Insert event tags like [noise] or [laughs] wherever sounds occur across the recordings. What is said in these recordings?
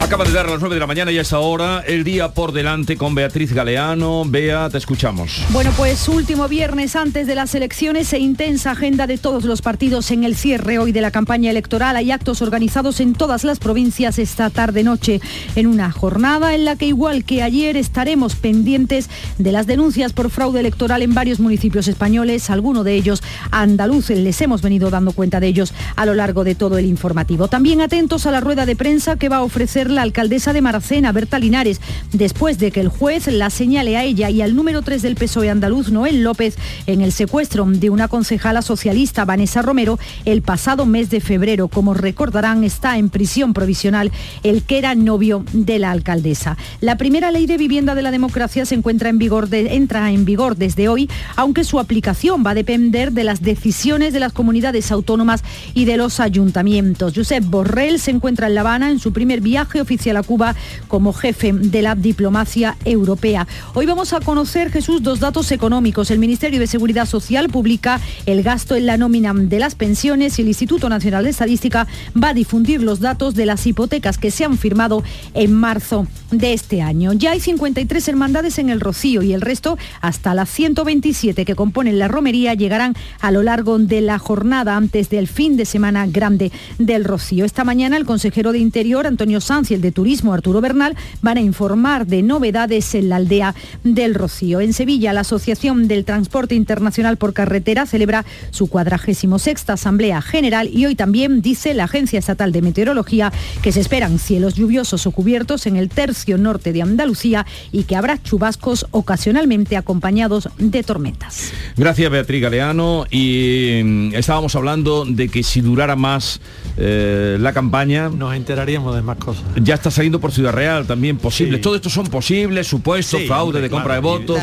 Acaba de dar a las 9 de la mañana y a esa hora el día por delante con Beatriz Galeano. Bea, te escuchamos. Bueno, pues último viernes antes de las elecciones e intensa agenda de todos los partidos en el cierre hoy de la campaña electoral. Hay actos organizados en todas las provincias esta tarde-noche en una jornada en la que igual que ayer estaremos pendientes de las denuncias por fraude electoral en varios municipios españoles, algunos de ellos andaluces. Les hemos venido dando cuenta de ellos a lo largo de todo el informativo. También atentos a la rueda de prensa que va a ofrecer la alcaldesa de Maracena, Berta Linares, después de que el juez la señale a ella y al número 3 del PSOE andaluz, Noel López, en el secuestro de una concejala socialista, Vanessa Romero, el pasado mes de febrero. Como recordarán, está en prisión provisional el que era novio de la alcaldesa. La primera ley de vivienda de la democracia se encuentra en vigor entra en vigor desde hoy, aunque su aplicación va a depender de las decisiones de las comunidades autónomas y de los ayuntamientos. Josep Borrell se encuentra en La Habana en su primer viaje oficial a Cuba como jefe de la diplomacia europea. Hoy vamos a conocer, Jesús, dos datos económicos. El Ministerio de Seguridad Social publica el gasto en la nómina de las pensiones y el Instituto Nacional de Estadística va a difundir los datos de las hipotecas que se han firmado en marzo de este año. Ya hay 53 hermandades en el Rocío y el resto, hasta las 127 que componen la romería, llegarán a lo largo de la jornada antes del fin de semana grande del Rocío. Esta mañana el consejero de Interior, Antonio Sanz, y el de Turismo, Arturo Bernal, van a informar de novedades en la aldea del Rocío. En Sevilla, la Asociación del Transporte Internacional por Carretera celebra su cuadragésimo sexta Asamblea General y hoy también dice la Agencia Estatal de Meteorología que se esperan cielos lluviosos o cubiertos en el tercio norte de Andalucía y que habrá chubascos ocasionalmente acompañados de tormentas. Gracias Beatriz Galeano y mm, estábamos hablando de que si durara más eh, la campaña... Nos enteraríamos de más cosas. Ya está saliendo por Ciudad Real también posible. Todo esto son posibles, supuestos, fraude de compra de votos.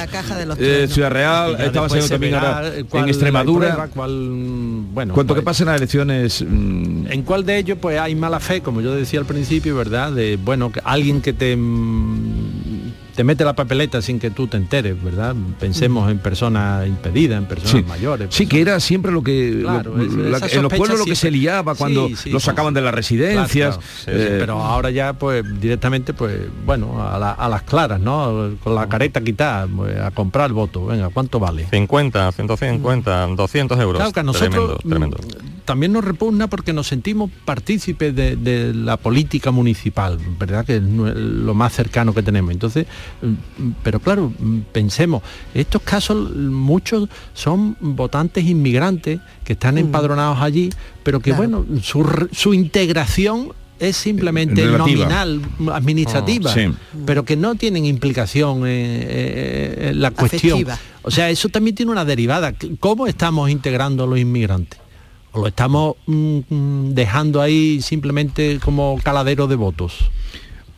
Eh, Ciudad Real, estaba saliendo también ahora en Extremadura. bueno, Cuanto que pasen las elecciones... Mm, ¿En cuál de ellos pues hay mala fe, como yo decía al principio, verdad? De, bueno, que alguien que te te mete la papeleta sin que tú te enteres, ¿verdad? Pensemos en personas impedidas, en personas mayores. Sí, que era siempre lo que en los pueblos lo que se liaba cuando los sacaban de las residencias. Eh, pero ahora ya pues directamente pues bueno, a, las claras, ¿no? Con la careta quitada, pues, a comprar el voto. Venga, ¿cuánto vale? 50, 150, 200 euros. Claro que nosotros tremendo, también nos repugna porque nos sentimos partícipes de, la política municipal, ¿verdad? Que es lo más cercano que tenemos. Entonces, mm, pero claro, mm, pensemos, estos casos muchos son votantes inmigrantes que están mm. empadronados allí, pero que bueno, su, integración es simplemente nominal, administrativa, oh, pero que no tienen implicación en, la cuestión. O sea, eso también tiene una derivada. ¿Cómo estamos integrando a los inmigrantes? O lo estamos mm, mm, dejando ahí simplemente como caladero de votos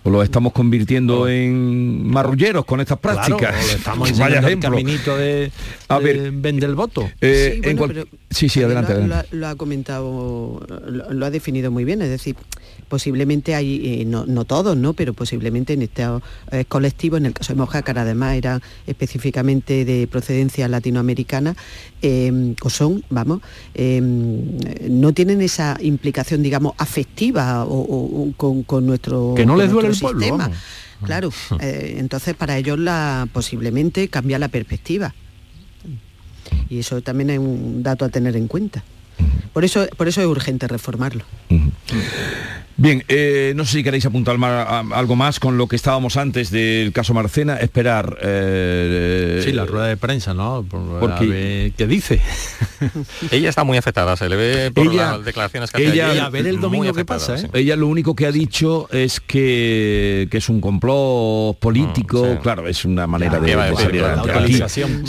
o lo estamos convirtiendo en marrulleros con estas prácticas. estamos [laughs] Vaya el caminito de, a ver, vender el voto. Eh, sí, sí, adelante. Lo, ha comentado, lo, ha definido muy bien, es decir, posiblemente hay, eh, no, no, todos, ¿no? pero posiblemente en este eh, colectivo, en el caso de Mojácar además era específicamente de procedencia latinoamericana, o son, vamos, no tienen esa implicación, digamos, afectiva o, con, nuestro... Que no les duele sistema. Claro, eh, entonces para ellos la, posiblemente cambia la perspectiva. Y eso también es un dato a tener en cuenta. Por eso, por eso es urgente reformarlo. Bien, eh, no sé si queréis apuntar algo más con lo que estábamos antes del caso Marcena, esperar. Eh, sí, la rueda de prensa, ¿no? Porque, ¿Qué dice? [laughs] ella está muy afectada, se le ve por las declaraciones que ella, hace a ver el domingo qué pasa. ¿eh? Ella lo único que ha dicho es que, es un complot político, mm, claro, es una manera de,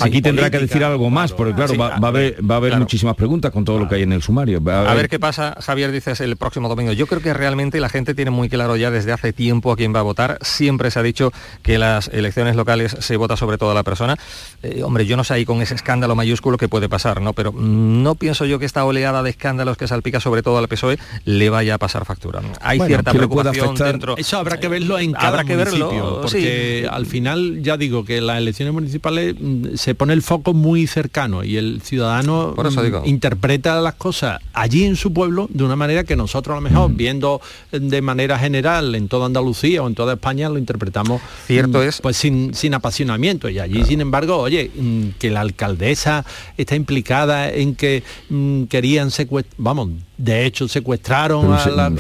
aquí, tendrá que decir algo más, porque claro, va, a haber, va a haber muchísimas preguntas con todo lo que hay en el sumario. A ver, qué pasa, Javier, dices el próximo domingo. Yo creo que realmente desgraciadamente la gente tiene muy claro ya desde hace tiempo a quién va a votar. Siempre se ha dicho que las elecciones locales se vota sobre todo a la persona. Eh, hombre, yo no sé ahí con ese escándalo mayúsculo que puede pasar, ¿no? Pero no pienso yo que esta oleada de escándalos que salpica sobre todo al PSOE le vaya a pasar factura. Hay cierta preocupación dentro. Eso habrá que verlo en cada habrá que verlo, porque al final ya digo que las elecciones municipales mm, se pone el foco muy cercano y el ciudadano mm, interpreta las cosas allí en su pueblo de una manera que nosotros a lo mejor viendo de manera general en toda Andalucía o en toda España lo interpretamos cierto mm, es. pues sin, sin apasionamiento. Y allí sin embargo oye que la alcaldesa está implicada en que querían secuestrar vamos de hecho secuestraron a la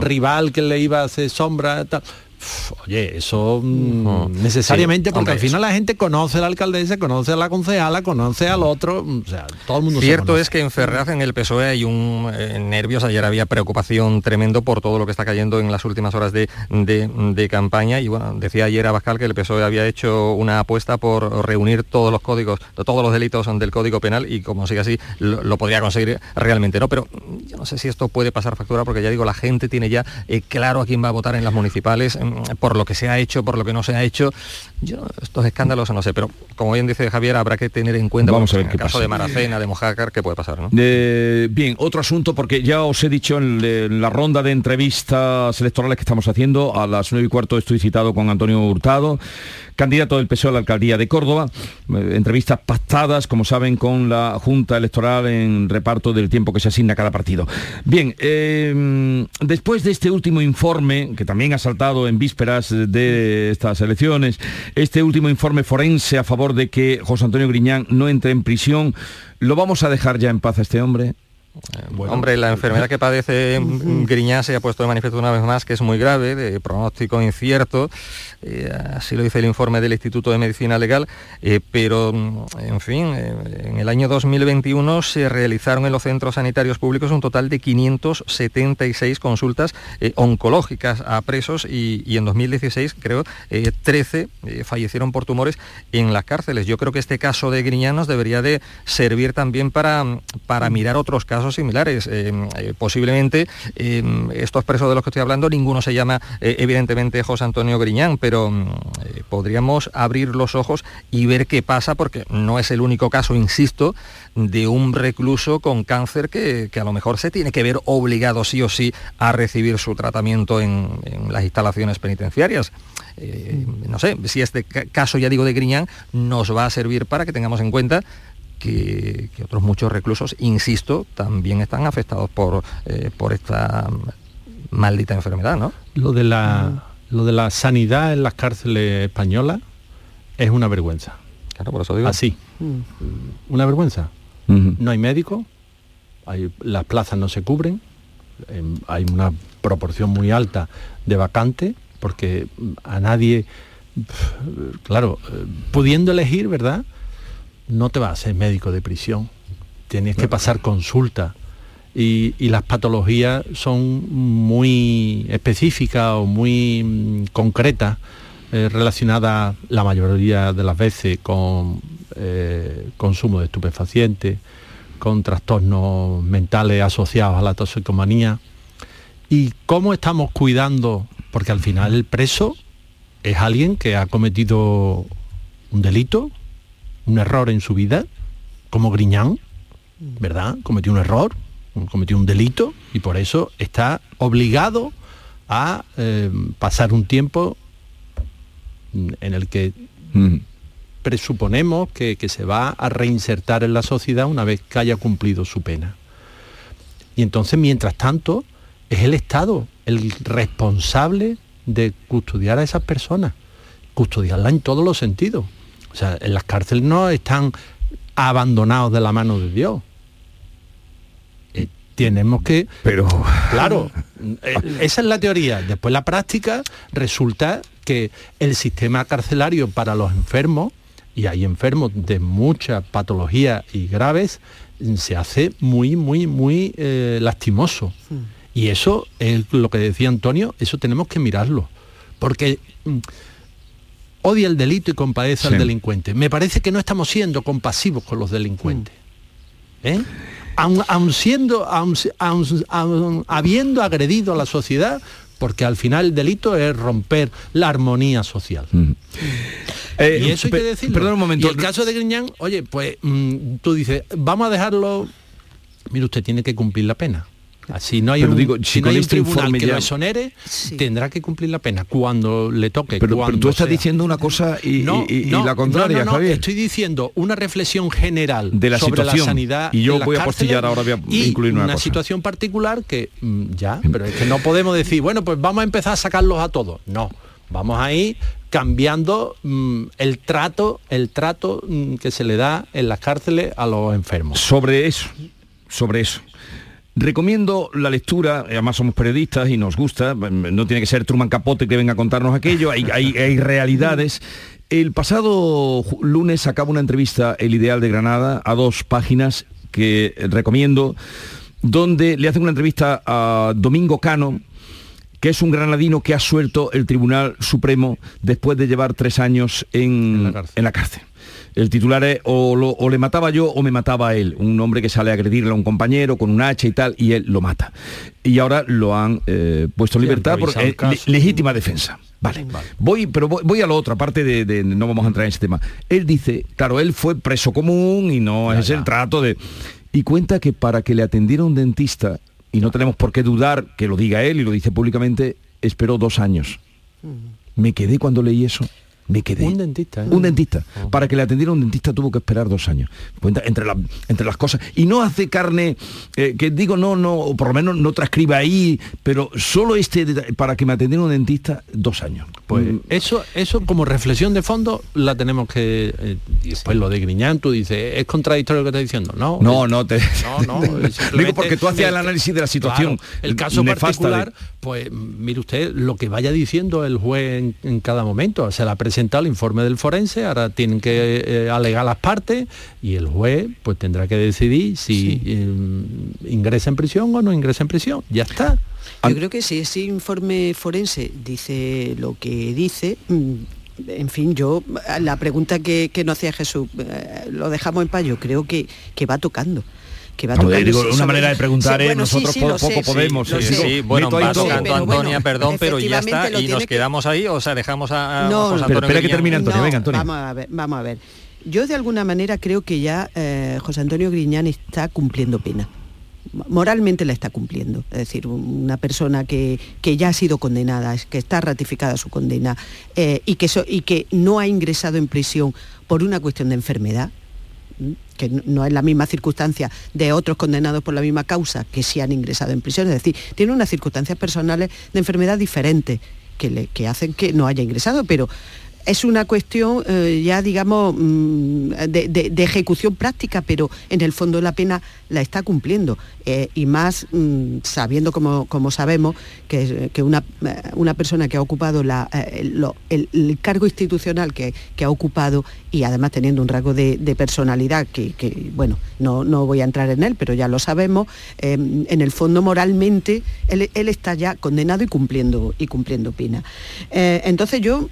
rival que le iba a hacer sombra tal Oye, eso mm, necesariamente, porque al final la gente conoce a la alcaldesa, conoce a la concejala, conoce al otro, o sea, todo el mundo Cierto es que en Ferraz, en el PSOE, hay un eh, nervios, ayer había preocupación tremendo por todo lo que está cayendo en las últimas horas de, campaña, y bueno, decía ayer Abascal que el PSOE había hecho una apuesta por reunir todos los códigos, todos los delitos del Código Penal, y como sigue así, lo, podría conseguir realmente, ¿no? Pero yo no sé si esto puede pasar factura, porque ya digo, la gente tiene ya eh, claro a quién va a votar en las municipales, Mm, por lo que se ha hecho, por lo que no se ha hecho. Yo estos escándalos no sé, pero como bien dice Javier, habrá que tener en cuenta Vamos a ver en el caso de Maracena, de Mojácar, qué puede pasar. ¿no? bien, otro asunto, porque ya os he dicho en, la ronda de entrevistas electorales que estamos haciendo, a las nueve y cuarto estoy citado con Antonio Hurtado, candidato del PSOE a la alcaldía de Córdoba. Eh, entrevistas pactadas, como saben, con la Junta Electoral en reparto del tiempo que se asigna a cada partido. Bien, eh, después de este último informe, que también ha saltado en vísperas de estas elecciones, este último informe forense a favor de que José Antonio Griñán no entre en prisión, ¿lo vamos a dejar ya en paz a este hombre? Hombre, la enfermedad que padece [laughs] Griñán se ha puesto de manifiesto una vez más que es muy grave, de pronóstico incierto, eh, así lo dice el informe del Instituto de Medicina Legal, eh, pero mm, en fin, eh, en el año 2021 se realizaron en los centros sanitarios públicos un total de 576 consultas oncológicas a presos y, y, en 2016 creo 13 fallecieron por tumores en las cárceles. Yo creo que este caso de Griñán nos debería de servir también para, para mirar otros casos similares. posiblemente estos presos de los que estoy hablando, ninguno se llama evidentemente José Antonio Griñán, pero mm, eh, podríamos abrir los ojos y ver qué pasa, porque no es el único caso, insisto, de un recluso con cáncer que, a lo mejor se tiene que ver obligado sí o sí a recibir su tratamiento en, las instalaciones penitenciarias. Eh, no sé, si este caso, ya digo, de Griñán, nos va a servir para que tengamos en cuenta que, otros muchos reclusos, insisto, también están afectados por, eh, por esta maldita enfermedad, ¿no? Lo de la lo de la sanidad en las cárceles españolas es una vergüenza. Claro, por eso digo. Así. Mm. Una vergüenza. No hay médicos, hay, las plazas no se cubren, em, hay una proporción muy alta de vacantes, porque a nadie, claro, eh, pudiendo elegir, ¿verdad? No te vas a ser médico de prisión. Tienes que pasar consulta y, las patologías son muy específicas o muy mm, concretas, eh, relacionadas la mayoría de las veces con eh, consumo de estupefacientes, con trastornos mentales asociados a la toxicomanía. ¿Y cómo estamos cuidando? Porque al final el preso es alguien que ha cometido un delito, un error en su vida, como Griñán, ¿verdad? Cometió un error, cometió un delito y por eso está obligado a eh, pasar un tiempo en el que presuponemos que, se va a reinsertar en la sociedad una vez que haya cumplido su pena. Y entonces, mientras tanto, es el Estado el responsable de custodiar a esas personas, custodiarla en todos los sentidos. O sea, en las cárceles no están abandonados de la mano de Dios tenemos que... Pero... Claro, eh, esa es la teoría. Después la práctica resulta que el sistema carcelario para los enfermos, y hay enfermos de muchas patologías y graves, se hace muy, muy, muy eh, lastimoso. Y eso es lo que decía Antonio, eso tenemos que mirarlo. Porque mm, odia el delito y compadece al delincuente. Me parece que no estamos siendo compasivos con los delincuentes. ¿Eh? aun, siendo, habiendo agredido a la sociedad, porque al final el delito es romper la armonía social. Mm. Eh, y eso hay que decirlo. Perdón un momento. Y el caso de Griñán, oye, pues mm, tú dices, vamos a dejarlo. Mire, usted tiene que cumplir la pena. Si no hay un, digo, si, no hay este tribunal que lo exonere, tendrá que cumplir la pena cuando le toque. Pero, tú estás diciendo una cosa y, la contraria, Javier. Estoy diciendo una reflexión general de la sobre situación. la sanidad. Y yo voy a postillar ahora, voy a incluir una, situación particular que mm, ya, pero es que no podemos decir, bueno, pues vamos a empezar a sacarlos a todos. No, vamos a ir cambiando mm, el trato, el trato mm, que se le da en las cárceles a los enfermos. Sobre eso, sobre eso. Recomiendo la lectura, además somos periodistas y nos gusta, no tiene que ser Truman Capote que venga a contarnos aquello, hay, hay, realidades. El pasado lunes acaba una entrevista El Ideal de Granada a dos páginas que recomiendo, donde le hacen una entrevista a Domingo Cano, que es un granadino que ha suelto el Tribunal Supremo después de llevar tres años en, En la cárcel. El titular es o, le mataba yo o me mataba él. Un hombre que sale a agredirle a un compañero con un hacha y tal, y él lo mata. Y ahora lo han eh, puesto en libertad por legítima defensa. Vale. Voy, pero voy, a lo otro, aparte de, no vamos a entrar en ese tema. Él dice, claro, él fue preso común y no es el trato de. Y cuenta que para que le atendiera un dentista, y no tenemos por qué dudar que lo diga él y lo dice públicamente, esperó dos años. Me quedé cuando leí eso me quedé. Un dentista. ¿eh? Un dentista. Oh. Para que le atendiera un dentista tuvo que esperar dos años. Entre, entre las cosas. Y no hace carne, eh, que digo, no, no, o por lo menos no transcribe ahí, pero solo este, para que me atendiera un dentista, dos años. Pues mm. eso, eso como reflexión de fondo la tenemos que... Eh, después lo de Griñán, tú dices, ¿es contradictorio lo que estás diciendo? No. No, no, te... No, no. [laughs] digo porque tú hacías el análisis de la situación. el caso particular, pues mire usted, lo que vaya diciendo el juez en, cada momento. Se la presenta el informe del forense, ahora tienen que eh, alegar las partes y el juez pues tendrá que decidir si eh, ingresa en prisión o no ingresa en prisión. Ya está. Yo creo que si ese informe forense dice lo que dice, mm, en fin, yo, la pregunta que, que nos hacía Jesús, eh, lo dejamos en payo, creo que, que va tocando que va una manera de preguntar es nosotros poco, podemos. Sí, bueno, va tocando Antonia, perdón, pero ya está, y nos quedamos ahí, o sea, dejamos a, no, José Antonio espera que termine Antonio, venga Antonio. Vamos a ver, vamos a ver. Yo de alguna manera creo que ya eh, José Antonio Griñán está cumpliendo pena moralmente la está cumpliendo. Es decir, una persona que, que, ya ha sido condenada, que está ratificada su condena eh, y, que y que no ha ingresado en prisión por una cuestión de enfermedad, que no es la misma circunstancia de otros condenados por la misma causa que sí han ingresado en prisión. Es decir, tiene unas circunstancias personales de enfermedad diferentes que, le, que hacen que no haya ingresado, pero es una cuestión eh, ya, digamos, mm, de, ejecución práctica, pero en el fondo la pena la está cumpliendo. Eh, y más mm, sabiendo, como, como, sabemos, que, que una, eh, una, persona que ha ocupado la, el, cargo institucional que, ha ocupado y además teniendo un rasgo de, personalidad que, bueno, no, no, voy a entrar en él, pero ya lo sabemos, en el fondo moralmente él, está ya condenado y cumpliendo, y cumpliendo pena. entonces yo,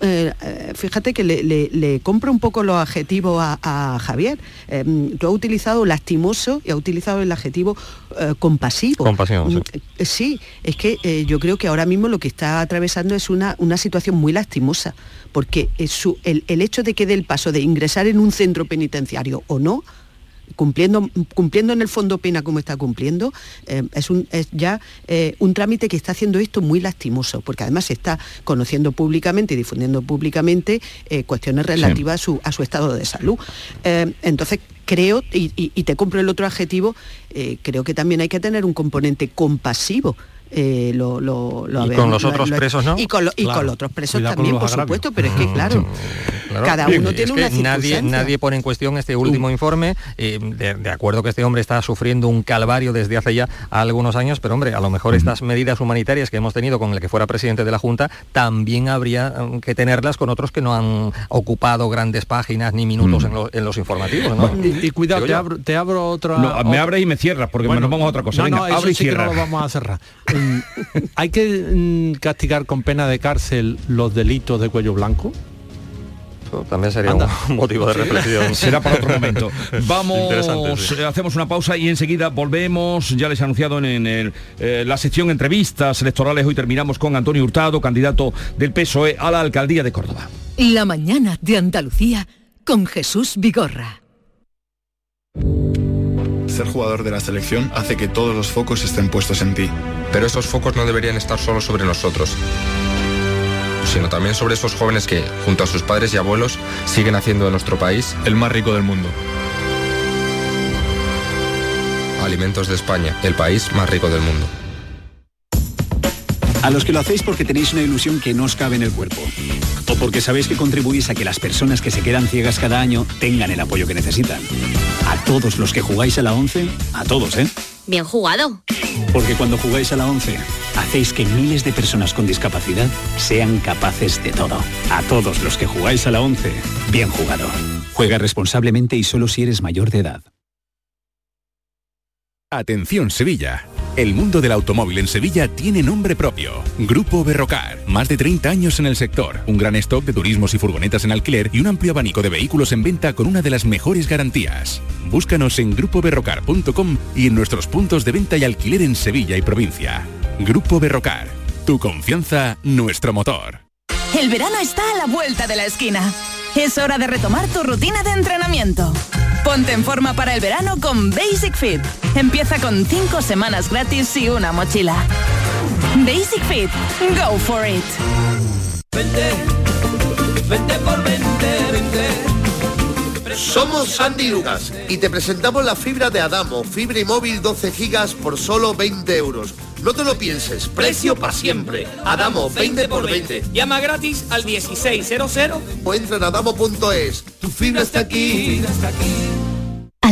fíjate que le, compro un poco los adjetivos a, Javier. Em, tú has utilizado lastimoso y has utilizado el adjetivo eh, compasivo. Sí. Mm, sí, es que eh, yo creo que ahora mismo lo que está atravesando es una, una situación muy lastimosa, porque el, el hecho de que dé el paso de ingresar en un centro penitenciario o no, cumpliendo, cumpliendo en el fondo pena como está cumpliendo, eh, es, un, es, ya eh, un trámite que está haciendo esto muy lastimoso, porque además se está conociendo públicamente y difundiendo públicamente eh, cuestiones relativas a, su, a, su, estado de salud. entonces, creo, y, y, te compro el otro adjetivo, creo que también hay que tener un componente compasivo eh, lo, lo, ¿Y con los otros presos no? Y con, los otros presos también, por supuesto, pero es que claro, cada uno tiene una nadie, nadie pone en cuestión este último informe, eh, de, acuerdo que este hombre está sufriendo un calvario desde hace ya algunos años, pero hombre, a lo mejor estas medidas humanitarias que hemos tenido con el que fuera presidente de la Junta, también habría mm, que tenerlas con otros que no han ocupado grandes páginas ni minutos en, los informativos. y, cuidado, te abro, otra... me abres y me cierras, porque nos vamos a otra cosa. No, Venga, y sí lo vamos a cerrar. [laughs] ¿Hay que mm, castigar con pena de cárcel los delitos de cuello blanco? también sería un motivo de reflexión. [laughs] Será para otro momento. [laughs] Vamos, eh, hacemos una pausa y enseguida volvemos. Ya les he anunciado en, eh, la sección entrevistas electorales. Hoy terminamos con Antonio Hurtado, candidato del PSOE a la alcaldía de Córdoba. La mañana de Andalucía con Jesús Vigorra. Ser jugador de la selección hace que todos los focos estén puestos en ti. Pero esos focos no deberían estar solo sobre nosotros sino también sobre esos jóvenes que, junto a sus padres y abuelos, siguen haciendo de nuestro país el más rico del mundo. Alimentos de España, el país más rico del mundo. A los que lo hacéis porque tenéis una ilusión que no os cabe en el cuerpo. O porque sabéis que contribuís a que las personas que se quedan ciegas cada año tengan el apoyo que necesitan. A todos los que jugáis a la 11, a todos, ¿eh? Bien jugado. Porque cuando jugáis a la 11, hacéis que miles de personas con discapacidad sean capaces de todo. A todos los que jugáis a la 11, bien jugado. Juega responsablemente y solo si eres mayor de edad. Atención Sevilla. El mundo del automóvil en Sevilla tiene nombre propio. Grupo Berrocar. Más de 30 años en el sector. Un gran stock de turismos y furgonetas en alquiler y un amplio abanico de vehículos en venta con una de las mejores garantías. Búscanos en grupoberrocar.com y en nuestros puntos de venta y alquiler en Sevilla y provincia. Grupo Berrocar. Tu confianza, nuestro motor. El verano está a la vuelta de la esquina. Es hora de retomar tu rutina de entrenamiento. Ponte en forma para el verano con Basic Fit. Empieza con 5 semanas gratis y una mochila. Basic Fit. Go for it. Vente, vente por vente, vente. Somos Sandy Lucas y te presentamos la fibra de Adamo, fibra y móvil 12 gigas por solo 20 euros. No te lo pienses, precio para siempre. Adamo, 20 por 20. Llama gratis al 1600 o entra en adamo.es. Tu fibra está aquí.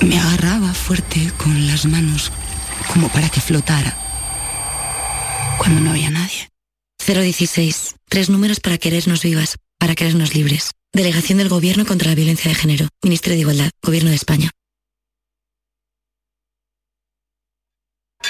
me agarraba fuerte con las manos como para que flotara cuando no había nadie. 016. Tres números para querernos vivas, para querernos libres. Delegación del Gobierno contra la Violencia de Género. Ministerio de Igualdad. Gobierno de España.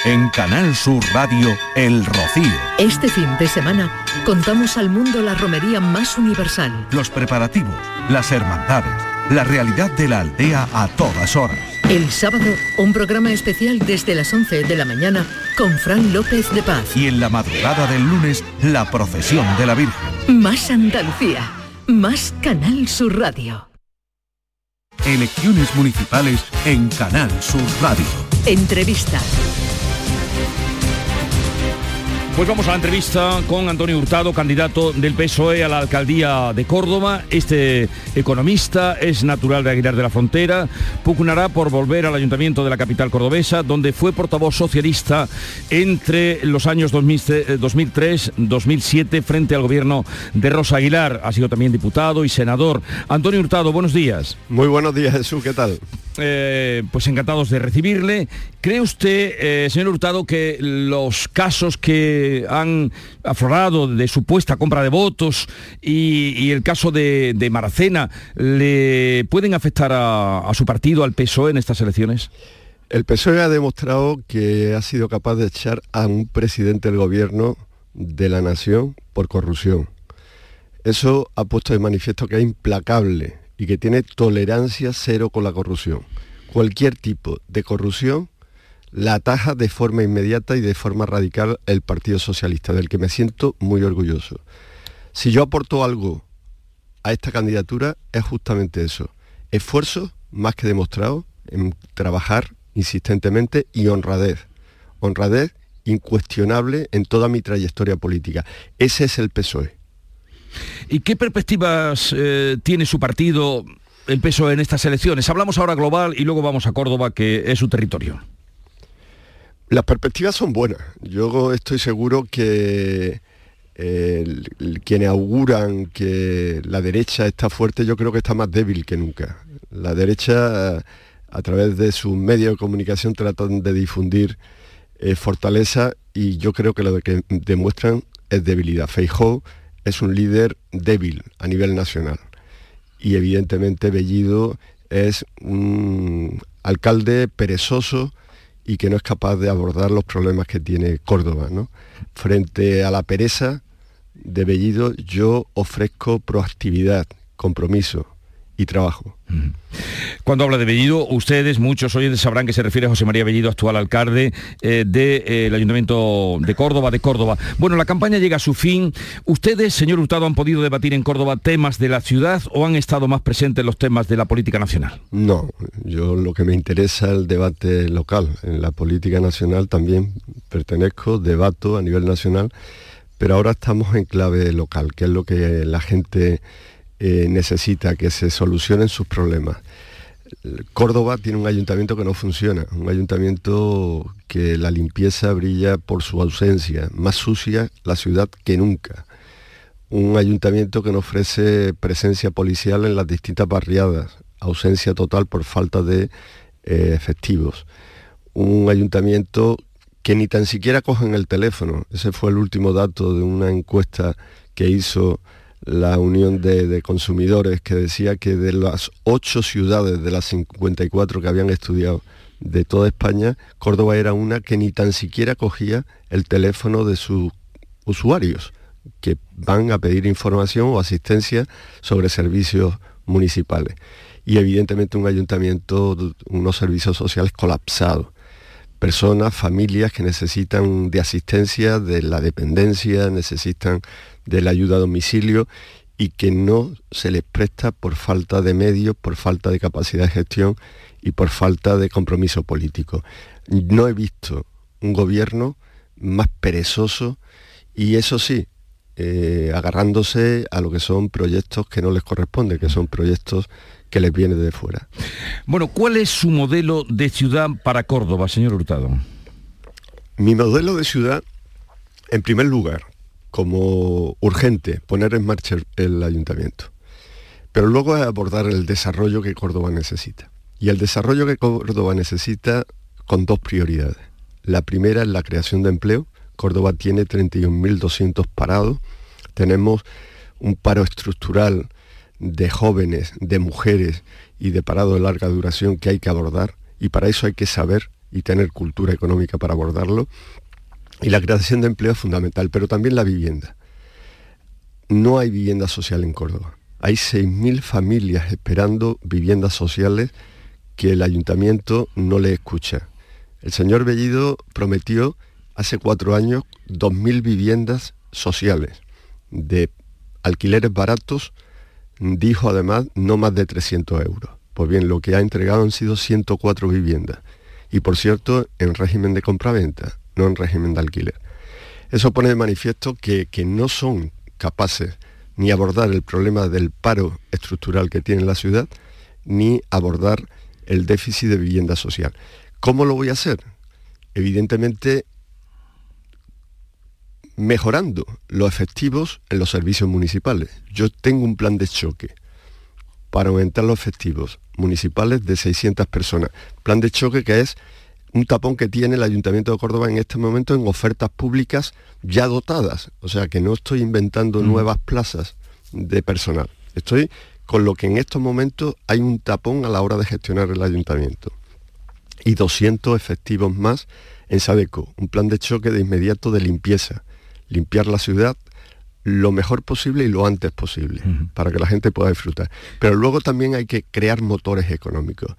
En Canal Sur Radio, El Rocío. Este fin de semana contamos al mundo la romería más universal. Los preparativos, las hermandades la realidad de la aldea a todas horas. El sábado, un programa especial desde las 11 de la mañana con Fran López de Paz. Y en la madrugada del lunes, la procesión de la Virgen. Más Andalucía, más Canal Sur Radio. Elecciones municipales en Canal Sur Radio. Entrevista. Pues vamos a la entrevista con Antonio Hurtado, candidato del PSOE a la alcaldía de Córdoba. Este economista es natural de Aguilar de la Frontera, pugnará por volver al ayuntamiento de la capital cordobesa, donde fue portavoz socialista entre los años 2003-2007 eh, frente al gobierno de Rosa Aguilar. Ha sido también diputado y senador. Antonio Hurtado, buenos días. Muy buenos días, Jesús, ¿qué tal? Eh, pues encantados de recibirle. ¿Cree usted, eh, señor Hurtado, que los casos que han aflorado de supuesta compra de votos y, el caso de, Maracena le pueden afectar a, su partido, al PSOE en estas elecciones? El PSOE ha demostrado que ha sido capaz de echar a un presidente del gobierno de la nación por corrupción. Eso ha puesto de manifiesto que es implacable y que tiene tolerancia cero con la corrupción. Cualquier tipo de corrupción la ataja de forma inmediata y de forma radical el Partido Socialista, del que me siento muy orgulloso. Si yo aporto algo a esta candidatura es justamente eso, esfuerzo más que demostrado en trabajar insistentemente y honradez. Honradez incuestionable en toda mi trayectoria política. Ese es el PSOE. ¿Y qué perspectivas eh, tiene su partido, el PSOE, en estas elecciones? Hablamos ahora global y luego vamos a Córdoba, que es su territorio. Las perspectivas son buenas. Yo estoy seguro que quienes auguran que la derecha está fuerte, yo creo que está más débil que nunca. La derecha, a través de sus medios de comunicación, tratan de difundir eh, fortaleza y yo creo que lo que demuestran es debilidad. Feijó es un líder débil a nivel nacional y evidentemente Bellido es un alcalde perezoso y que no es capaz de abordar los problemas que tiene Córdoba. ¿no? Frente a la pereza de Bellido yo ofrezco proactividad, compromiso, y trabajo. Cuando habla de Bellido, ustedes, muchos oyentes sabrán que se refiere a José María Bellido, actual alcalde eh, del eh, Ayuntamiento de Córdoba, de Córdoba. Bueno, la campaña llega a su fin. ¿Ustedes, señor Hurtado, han podido debatir en Córdoba temas de la ciudad o han estado más presentes en los temas de la política nacional? No, yo lo que me interesa es el debate local. En la política nacional también pertenezco, debato a nivel nacional, pero ahora estamos en clave local, que es lo que la gente eh, necesita que se solucionen sus problemas. Córdoba tiene un ayuntamiento que no funciona, un ayuntamiento que la limpieza brilla por su ausencia, más sucia la ciudad que nunca. Un ayuntamiento que no ofrece presencia policial en las distintas barriadas, ausencia total por falta de eh, efectivos. Un ayuntamiento que ni tan siquiera cogen el teléfono. Ese fue el último dato de una encuesta que hizo la Unión de, Consumidores, que decía que de las ocho ciudades de las 54 que habían estudiado de toda España, Córdoba era una que ni tan siquiera cogía el teléfono de sus usuarios, que van a pedir información o asistencia sobre servicios municipales. Y evidentemente un ayuntamiento, unos servicios sociales colapsados personas, familias que necesitan de asistencia, de la dependencia, necesitan de la ayuda a domicilio y que no se les presta por falta de medios, por falta de capacidad de gestión y por falta de compromiso político. No he visto un gobierno más perezoso y eso sí, eh, agarrándose a lo que son proyectos que no les corresponden, que son proyectos que les viene de fuera. Bueno, ¿cuál es su modelo de ciudad para Córdoba, señor Hurtado? Mi modelo de ciudad, en primer lugar, como urgente, poner en marcha el, ayuntamiento. Pero luego abordar el desarrollo que Córdoba necesita. Y el desarrollo que Córdoba necesita con dos prioridades. La primera es la creación de empleo. Córdoba tiene 31.200 parados. Tenemos un paro estructural de jóvenes, de mujeres y de parado de larga duración que hay que abordar y para eso hay que saber y tener cultura económica para abordarlo. Y la creación de empleo es fundamental, pero también la vivienda. No hay vivienda social en Córdoba. Hay 6.000 familias esperando viviendas sociales que el ayuntamiento no le escucha. El señor Bellido prometió hace cuatro años 2.000 viviendas sociales de alquileres baratos dijo además no más de 300 euros. Pues bien, lo que ha entregado han sido 104 viviendas. Y por cierto, en régimen de compraventa, no en régimen de alquiler. Eso pone de manifiesto que, que no son capaces ni abordar el problema del paro estructural que tiene la ciudad, ni abordar el déficit de vivienda social. ¿Cómo lo voy a hacer? Evidentemente mejorando los efectivos en los servicios municipales. Yo tengo un plan de choque para aumentar los efectivos municipales de 600 personas. Plan de choque que es un tapón que tiene el Ayuntamiento de Córdoba en este momento en ofertas públicas ya dotadas. O sea que no estoy inventando mm. nuevas plazas de personal. Estoy con lo que en estos momentos hay un tapón a la hora de gestionar el ayuntamiento. y 200 efectivos más en Sadeco, un plan de choque de inmediato de limpieza, limpiar la ciudad lo mejor posible y lo antes posible, para que la gente pueda disfrutar. Pero luego también hay que crear motores económicos.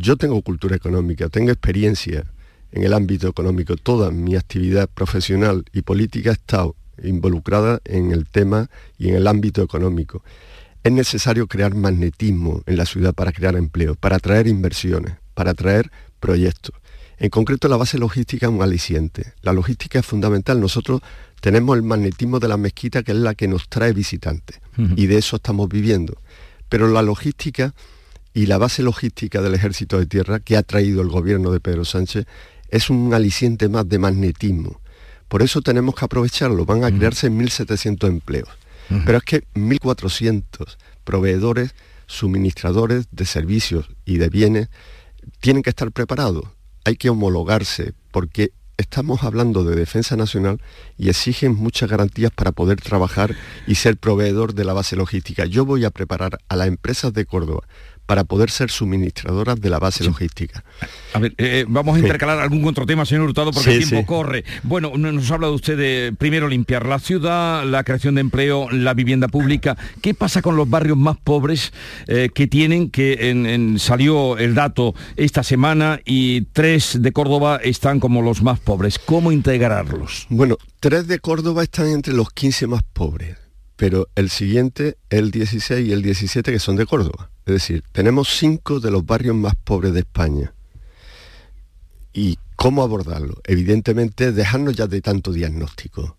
Yo tengo cultura económica, tengo experiencia en el ámbito económico, toda mi actividad profesional y política ha estado involucrada en el tema y en el ámbito económico. Es necesario crear magnetismo en la ciudad para crear empleo, para atraer inversiones, para atraer proyectos. En concreto, la base logística es un aliciente. La logística es fundamental. Nosotros tenemos el magnetismo de la mezquita, que es la que nos trae visitantes, y de eso estamos viviendo. Pero la logística y la base logística del Ejército de Tierra que ha traído el gobierno de Pedro Sánchez es un aliciente más de magnetismo. Por eso tenemos que aprovecharlo. Van a crearse 1.700 empleos. Pero es que 1.400 proveedores, suministradores de servicios y de bienes tienen que estar preparados. Hay que homologarse porque estamos hablando de defensa nacional y exigen muchas garantías para poder trabajar y ser proveedor de la base logística. Yo voy a preparar a las empresas de Córdoba para poder ser suministradoras de la base logística. A ver, eh, vamos a intercalar algún otro tema, señor Hurtado, porque el tiempo corre. Bueno, nos habla de usted de, primero, limpiar la ciudad, la creación de empleo, la vivienda pública. ¿Qué pasa con los barrios más pobres eh, que tienen, que en, salió el dato esta semana y tres de Córdoba están como los más pobres? ¿Cómo integrarlos? Bueno, tres de Córdoba están entre los 15 más pobres pero el siguiente, el 16 y el 17 que son de Córdoba. Es decir, tenemos cinco de los barrios más pobres de España. ¿Y cómo abordarlo? Evidentemente, dejarnos ya de tanto diagnóstico,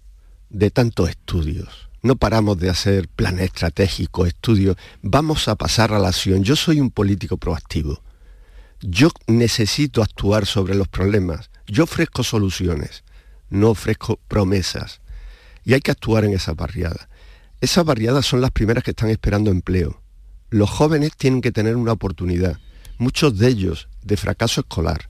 de tantos estudios. No paramos de hacer planes estratégicos, estudios. Vamos a pasar a la acción. Yo soy un político proactivo. Yo necesito actuar sobre los problemas. Yo ofrezco soluciones, no ofrezco promesas. Y hay que actuar en esa barriada. Esas barriadas son las primeras que están esperando empleo. Los jóvenes tienen que tener una oportunidad, muchos de ellos de fracaso escolar.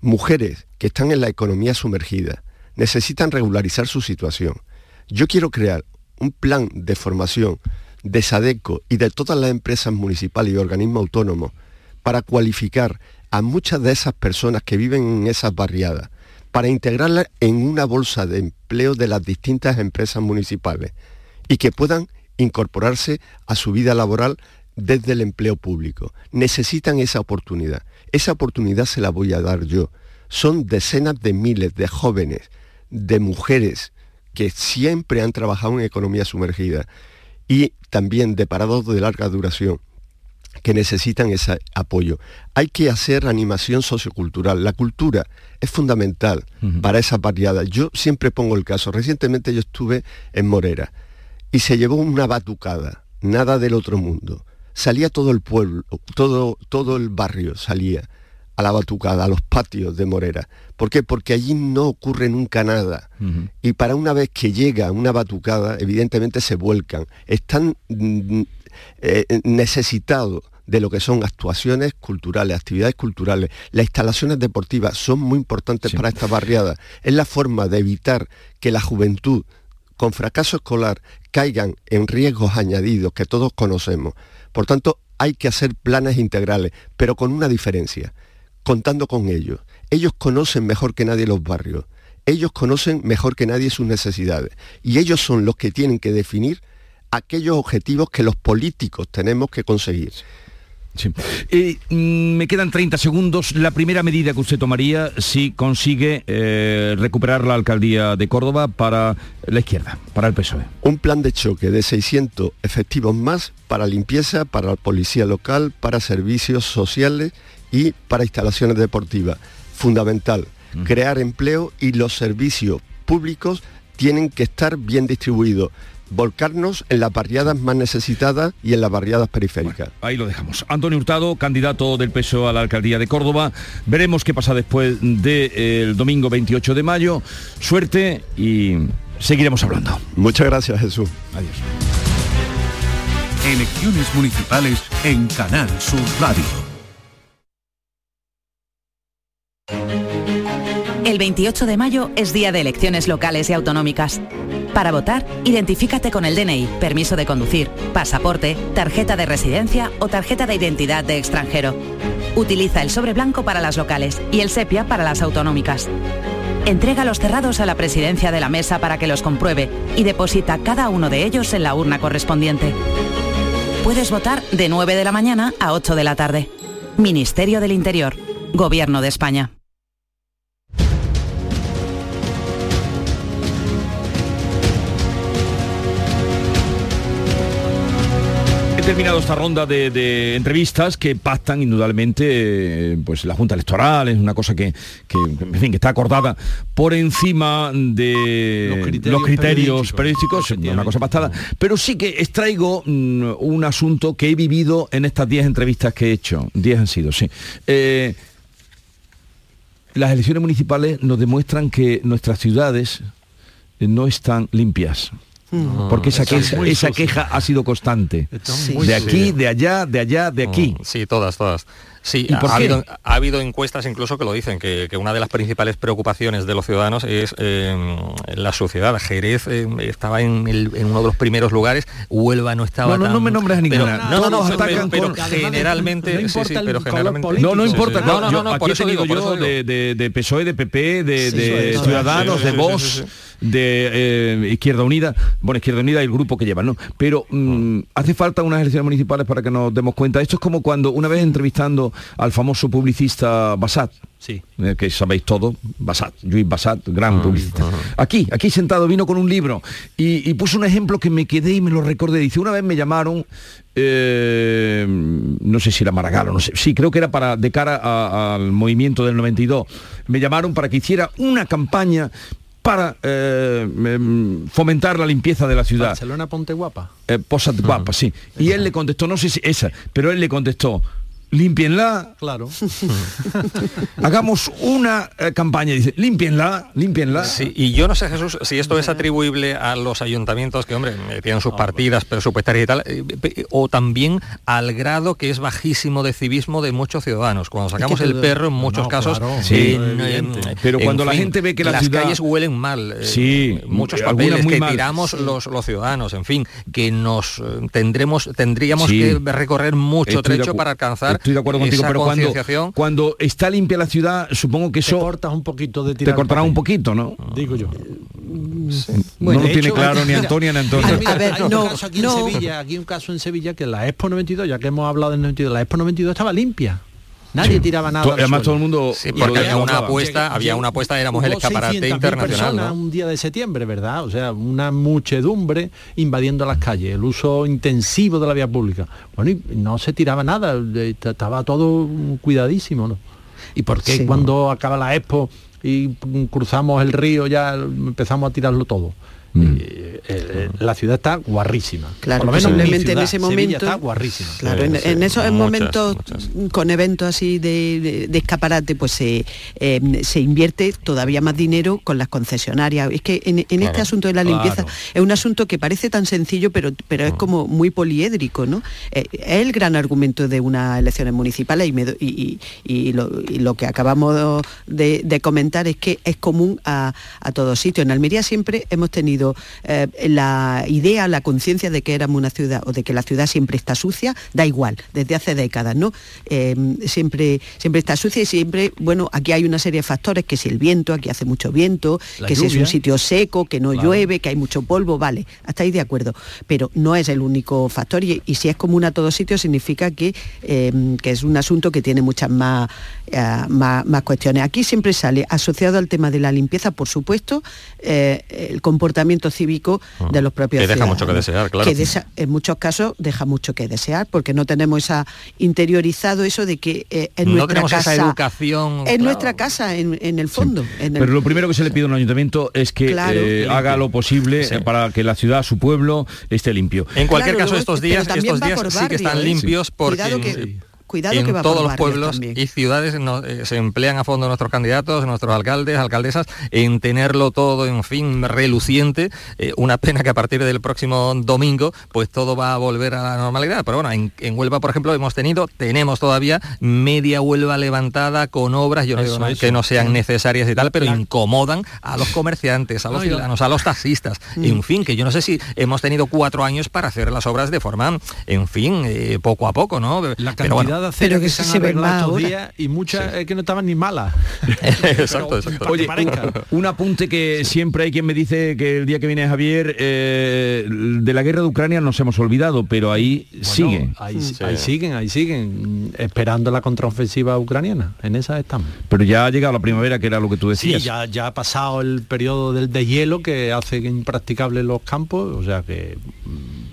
Mujeres que están en la economía sumergida necesitan regularizar su situación. Yo quiero crear un plan de formación de SADECO y de todas las empresas municipales y organismos autónomos para cualificar a muchas de esas personas que viven en esas barriadas, para integrarlas en una bolsa de empleo de las distintas empresas municipales y que puedan incorporarse a su vida laboral desde el empleo público. Necesitan esa oportunidad. Esa oportunidad se la voy a dar yo. Son decenas de miles de jóvenes, de mujeres que siempre han trabajado en economía sumergida y también de parados de larga duración que necesitan ese apoyo. Hay que hacer animación sociocultural. La cultura es fundamental para esas variadas. Yo siempre pongo el caso. Recientemente yo estuve en Morera y se llevó una batucada, nada del otro mundo. Salía todo el pueblo, todo, todo el barrio salía a la batucada, a los patios de Morera. ¿Por qué? Porque allí no ocurre nunca nada. Y para una vez que llega una batucada, evidentemente se vuelcan. Están mm, eh, necesitados de lo que son actuaciones culturales, actividades culturales. Las instalaciones deportivas son muy importantes para esta barriada. Es la forma de evitar que la juventud con fracaso escolar caigan en riesgos añadidos que todos conocemos. Por tanto, hay que hacer planes integrales, pero con una diferencia, contando con ellos. Ellos conocen mejor que nadie los barrios, ellos conocen mejor que nadie sus necesidades y ellos son los que tienen que definir aquellos objetivos que los políticos tenemos que conseguir. Sí. Mm, me quedan 30 segundos. La primera medida que usted tomaría si consigue eh, recuperar la alcaldía de Córdoba para la izquierda, para el PSOE. Un plan de choque de 600 efectivos más para limpieza, para la policía local, para servicios sociales y para instalaciones deportivas. Fundamental, mm. crear empleo y los servicios públicos tienen que estar bien distribuidos volcarnos en las barriadas más necesitadas y en las barriadas periféricas. ahí lo dejamos. Antonio Hurtado, candidato del PSOE a la alcaldía de Córdoba. Veremos qué pasa después del domingo 28 de mayo. Suerte y seguiremos hablando. Muchas gracias, Jesús. Adiós. Elecciones municipales en Canal Sur Radio. El 28 de mayo es día de elecciones locales y autonómicas. Para votar, identifícate con el DNI, permiso de conducir, pasaporte, tarjeta de residencia o tarjeta de identidad de extranjero. Utiliza el sobre blanco para las locales y el sepia para las autonómicas. Entrega los cerrados a la presidencia de la mesa para que los compruebe y deposita cada uno de ellos en la urna correspondiente. Puedes votar de 9 de la mañana a 8 de la tarde. Ministerio del Interior. Gobierno de España. Terminado esta ronda de, entrevistas que pactan indudablemente eh, pues la Junta Electoral, es una cosa que, en fin, que está acordada por encima de los criterios, periodísticos, una cosa pactada, pero sí que extraigo mm, un asunto que he vivido en estas 10 entrevistas que he hecho, 10 han sido, sí. Eh, las elecciones municipales nos demuestran que nuestras ciudades no están limpias. Mm. Porque esa, queja, esa queja ha sido constante. De aquí, de allá, de allá, de aquí. Mm, sí, todas, todas. Sí, ha, habido, ha, habido, encuestas incluso que lo dicen, que, una de las principales preocupaciones de los ciudadanos es em, la sociedad. Jerez em, estaba en, uno de los primeros lugares, Huelva no estaba no, no, No me nombres a ninguna. no, no, no, pero, generalmente... No, pero generalmente no, no importa. No, no, no, aquí he tenido yo de, de, de, PSOE, de PP, de, de Ciudadanos, de Vox de eh, Izquierda Unida, bueno, Izquierda Unida y el grupo que llevan, ¿no? Pero mm, hace falta unas elecciones municipales para que nos demos cuenta. Esto es como cuando una vez entrevistando al famoso publicista Basat, Sí. Eh, que sabéis todo, Basat, Luis Basat, gran publicista. Aquí, aquí sentado, vino con un libro y, puso un ejemplo que me quedé y me lo recordé. Dice, una vez me llamaron, eh, no sé si era Maragall o no sé, sí, creo que era para de cara al movimiento del 92. Me llamaron para que hiciera una campaña para eh, em, fomentar la limpieza de la ciudad. Barcelona Ponte Guapa. Eh, Posat Guapa, sí. Y él le contestó, no sé si esa, pero él le contestó, límpienla. Claro. [laughs] Hagamos una eh, campaña, dice, límpienla, límpienla. Sí, y yo no sé, Jesús, si esto es atribuible a los ayuntamientos que, hombre, tienen sus partidas presupuestarias y tal, eh, o también al grado que es bajísimo de civismo de muchos ciudadanos. Cuando sacamos el perro, en muchos casos, sí, pero cuando la gente ve que las calles huelen mal, eh, sí, muchos papeles que tiramos los, los ciudadanos, en fin, que nos tendremos, tendríamos que recorrer mucho trecho para alcanzar Estoy de acuerdo contigo, pero cuando, cuando está limpia la ciudad, supongo que eso... Te cortas un poquito de tirar Te cortará un poquito, ¿no? Digo yo. no lo tiene claro ni Antonio ni Antonio. a ver, no, un caso aquí en Sevilla, aquí un caso en Sevilla que la Expo 92, ya que hemos hablado del 92, la Expo 92 estaba limpia. Nadie tiraba nada. Además todo el mundo porque había una apuesta, había una apuesta, éramos el escaparate internacional. Un día de septiembre, ¿verdad? O sea, una muchedumbre invadiendo las calles, el uso intensivo de la vía pública. Bueno, y no se tiraba nada, estaba todo cuidadísimo, ¿no? ¿Y por qué cuando acaba la expo y cruzamos el río ya empezamos a tirarlo todo? Mm. Eh, eh, la ciudad está guarrísima. Claro, Por lo menos en ese momento está guarrísima. Claro, en, esos momentos con eventos así de, escaparate, pues se, se invierte todavía más dinero con las concesionarias. Es que en, este asunto de la limpieza es un asunto que parece tan sencillo, pero, pero es mm. como muy poliédrico, ¿no? Eh, es el gran argumento de unas elecciones municipales y, y, lo, que acabamos de, comentar es que es común a, a todos sitios. En Almería siempre hemos tenido eh, la idea, la conciencia de que éramos una ciudad o de que la ciudad siempre está sucia, da igual, desde hace décadas, ¿no? Em, siempre, siempre está sucia y siempre, bueno, aquí hay una serie de factores, que si el viento, aquí hace mucho viento, que si es un sitio seco, que no llueve, que hay mucho polvo, vale, hasta ahí de acuerdo. Pero no es el único factor y, si es común a todos sitios significa que, em, que es un asunto que tiene muchas más, eh, más, cuestiones. Aquí siempre sale asociado al tema de la limpieza, por supuesto, eh, el comportamiento cívico ah. de los propios que deja mucho que desear claro. Que en muchos casos deja mucho que desear porque no tenemos esa interiorizado eso de que eh, en nuestra casa educación en nuestra casa en, el fondo pero lo primero que se le pide a un ayuntamiento es que eh, haga lo posible para que la ciudad su pueblo esté limpio. En cualquier caso estos días estos días sí que están limpios porque cuidado en que va todos los pueblos y ciudades eh, se emplean a fondo nuestros candidatos, nuestros alcaldes, alcaldesas, en tenerlo todo, en fin, reluciente. Eh, una pena que a partir del próximo domingo, pues todo va a volver a la normalidad. Pero bueno, en, Huelva, por ejemplo, hemos tenido, tenemos todavía media Huelva levantada con obras, yo no digo que no sean necesarias y tal, pero incomodan a los comerciantes, a los ciudadanos, a los taxistas, mm. en fin, que yo no sé si hemos tenido cuatro años para hacer las obras de forma, en fin, eh, poco a poco, ¿no? La cantidad de acera que, se han arreglado estos días y muchas que no estaban ni malas. [laughs] exacto, exacto. Oye, un, apunte que siempre hay quien me dice que el día que viene Javier, eh, de la guerra de Ucrania nos hemos olvidado, pero ahí siguen. Ahí, siguen, ahí siguen, esperando la contraofensiva ucraniana. En esa estamos. Pero ya ha llegado la primavera, que era lo que tú decías. Sí, ya, ya ha pasado el periodo del deshielo que hace impracticables los campos, o sea que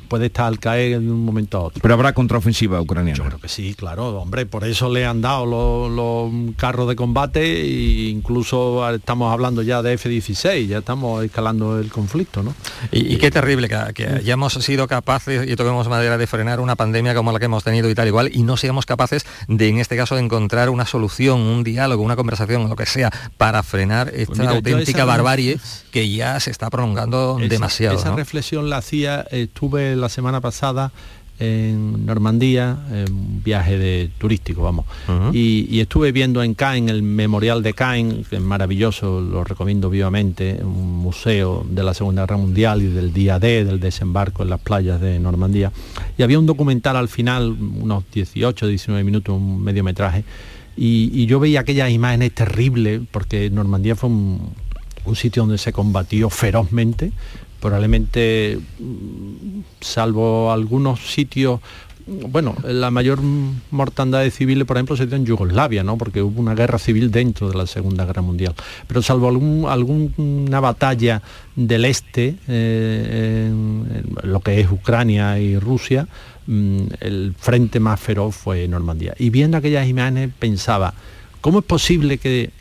puede estar al caer en un momento a otro. Pero habrá contraofensiva ucraniana. Yo creo que sí, claro, hombre, por eso le han dado los, carros de combate e incluso estamos hablando ya de F-16, ya estamos escalando el conflicto, ¿no? Y, qué terrible que, que, hayamos sido capaces y toquemos madera de frenar una pandemia como la que hemos tenido y tal igual y no seamos capaces de en este caso de encontrar una solución, un diálogo, una conversación, lo que sea, para frenar pues esta auténtica barbarie [laughs] que ya se está prolongando demasiado. Esa reflexión la hacía, estuve la semana pasada en Normandía, en un viaje de turístico, vamos. y, estuve viendo en Caen el memorial de Caen, que es maravilloso, lo recomiendo vivamente, un museo de la Segunda Guerra Mundial y del día D, del desembarco en las playas de Normandía. Y había un documental al final, unos 18, 19 minutos, un mediometraje, y, y yo veía aquellas imágenes terribles, porque Normandía fue un, un sitio donde se combatió ferozmente, probablemente, mm, salvo algunos sitios bueno, la mayor mortandad de civiles, por ejemplo, se dio en Yugoslavia, ¿no? Porque hubo una guerra civil dentro de la Segunda Guerra Mundial. Pero salvo algún, alguna batalla del este, eh, en, lo que es Ucrania y Rusia, mm, el frente más feroz fue Normandía. Y viendo aquellas imágenes pensaba, ¿cómo es posible que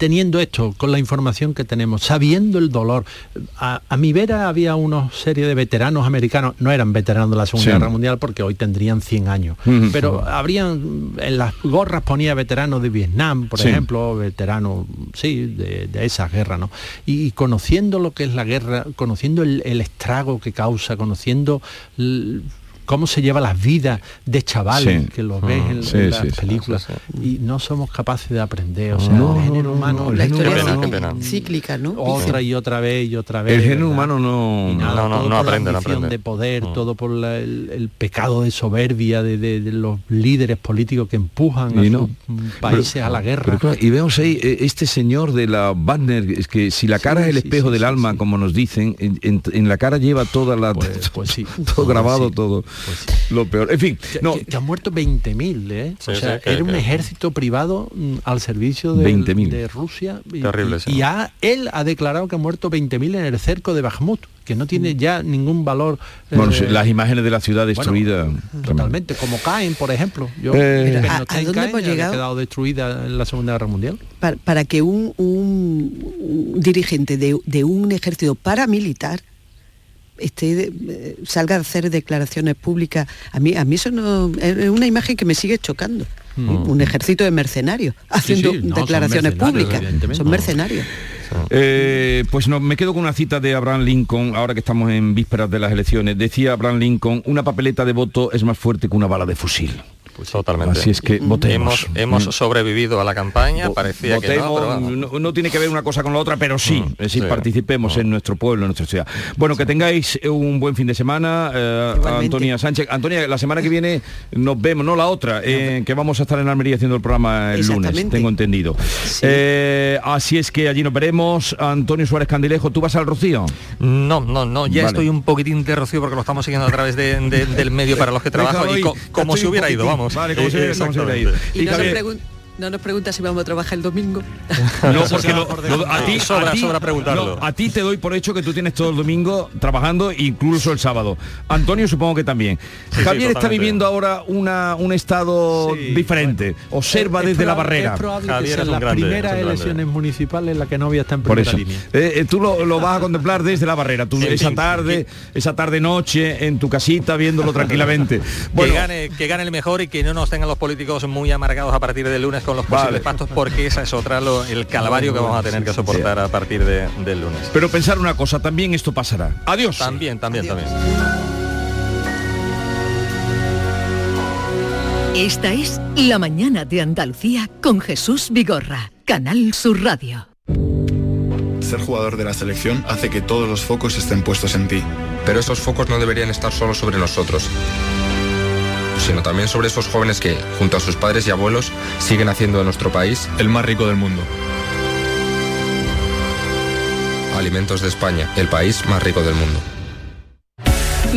teniendo esto, con la información que tenemos, sabiendo el dolor. A, mi vera había una serie de veteranos americanos, no eran veteranos de la Segunda Guerra Mundial porque hoy tendrían 100 años, pero habrían, en las gorras ponía veteranos de Vietnam, por ejemplo, veteranos, sí, de, esa guerra, ¿no? Y, conociendo lo que es la guerra, conociendo el, el estrago que causa, conociendo cómo se lleva las vidas de chavales que los ves en, mm, las películas y no somos capaces de aprender. O sea, el género humano, la historia cíclica, ¿no? Otra y otra vez y otra vez. El género humano no, no, no, no aprende, la de poder, mm. todo por el, pecado de soberbia de, los líderes políticos que empujan a sus países a la guerra. y vemos ahí eh, este señor de la Wagner, es que si la cara es el espejo del alma, como nos dicen, en, la cara lleva toda la pues, pues sí, [laughs] todo grabado, todo. Pues lo peor. En fin, que, no. que, han muerto 20.000, ¿eh? o sea, era un ejército privado mm, al servicio de, de Rusia. Y, Terrible, y, él ha declarado que han muerto 20.000 en el cerco de Bakhmut que no tiene ya ningún valor. Bueno, eh, las imágenes de la ciudad destruida. totalmente, como caen, por ejemplo. Yo, eh, ¿A, dónde hemos llegado? quedado destruida en la Segunda Guerra Mundial. Para, que un, un, dirigente de, de, un ejército paramilitar esté, eh, salga a hacer declaraciones públicas. A mí, a mí eso no, es una imagen que me sigue chocando. Mm. Un ejército de mercenarios haciendo declaraciones públicas. Son mercenarios. Eh, pues no, me quedo con una cita de Abraham Lincoln, ahora que estamos en vísperas de las elecciones. Decía Abraham Lincoln, una papeleta de voto es más fuerte que una bala de fusil. Pues Totalmente. Así es que votemos. Hemos, mm. sobrevivido a la campaña, parecía que no, no, tiene que ver una cosa con la otra, pero sí, mm, es decir, participemos en nuestro pueblo, en nuestra ciudad. Bueno, que tengáis un buen fin de semana, eh, Antonia Sánchez. Antonia, la semana que viene nos vemos, no la otra, eh, que vamos a estar en Almería haciendo el programa el lunes, tengo entendido. Eh, así es que allí nos veremos. Antonio Suárez Candilejo, ¿tú vas al Rocío? No, no, no, ya estoy un poquitín de Rocío porque lo estamos siguiendo a través del medio para los que trabajo y como si hubiera ido, vamos. Vale, como se, Y, no No nos pregunta si vamos a trabajar el domingo. [laughs] no, porque a, ti, sobra, preguntarlo. a ti te doy por hecho que tú tienes todo el domingo trabajando, incluso el sábado. Antonio supongo que también. Javier está viviendo ahora una, un estado diferente. Observa desde la barrera. Es probable que sean las primeras elecciones municipales en las que novia está en primera línea. Eh, eh, tú lo, vas a contemplar desde la barrera. Tú esa tarde, esa tarde noche en tu casita viéndolo tranquilamente. Bueno, que gane, que gane el mejor y que no nos tengan los políticos muy amargados a partir del lunes con los posibles pactos porque esa es otra lo, el calvario que vamos a tener que soportar a partir de, del lunes. Pero pensar una cosa, también esto pasará. Adiós. También, también, también. Esta es La mañana de Andalucía con Jesús Vigorra, Canal Sur Radio. Ser jugador de la selección hace que todos los focos estén puestos en ti. Pero esos focos no deberían estar solo sobre nosotros sino también sobre esos jóvenes que, junto a sus padres y abuelos, siguen haciendo de nuestro país el más rico del mundo. Alimentos de España, el país más rico del mundo.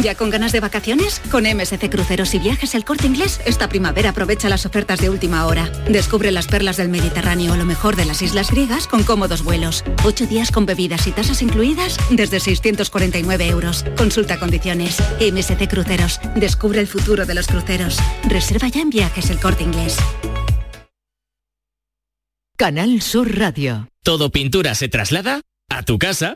¿Ya con ganas de vacaciones? Con MSC Cruceros y Viajes El Corte Inglés, esta primavera aprovecha las ofertas de última hora. Descubre las perlas del Mediterráneo o lo mejor de las islas griegas con cómodos vuelos. Ocho días con bebidas y tasas incluidas desde 649 euros. Consulta condiciones. MSC Cruceros. Descubre el futuro de los cruceros. Reserva ya en Viajes El Corte Inglés. Canal Sur Radio. Todo pintura se traslada a tu casa.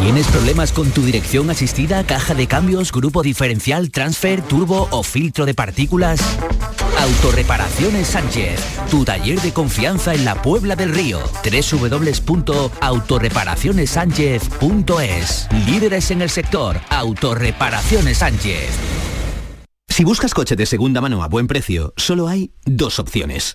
¿Tienes problemas con tu dirección asistida, caja de cambios, grupo diferencial, transfer, turbo o filtro de partículas? Autorreparaciones Sánchez, tu taller de confianza en la Puebla del Río. www.autorreparacionessánchez.es Líderes en el sector, Autorreparaciones Sánchez. Si buscas coche de segunda mano a buen precio, solo hay dos opciones.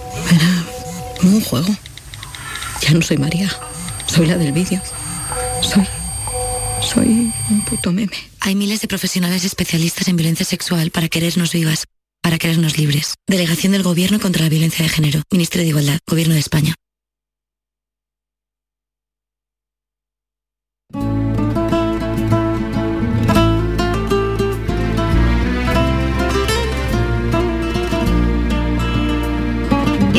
era un juego. Ya no soy María, soy la del vídeo. Soy. Soy un puto meme. Hay miles de profesionales especialistas en violencia sexual para querernos vivas, para querernos libres. Delegación del Gobierno contra la Violencia de Género. Ministerio de Igualdad. Gobierno de España.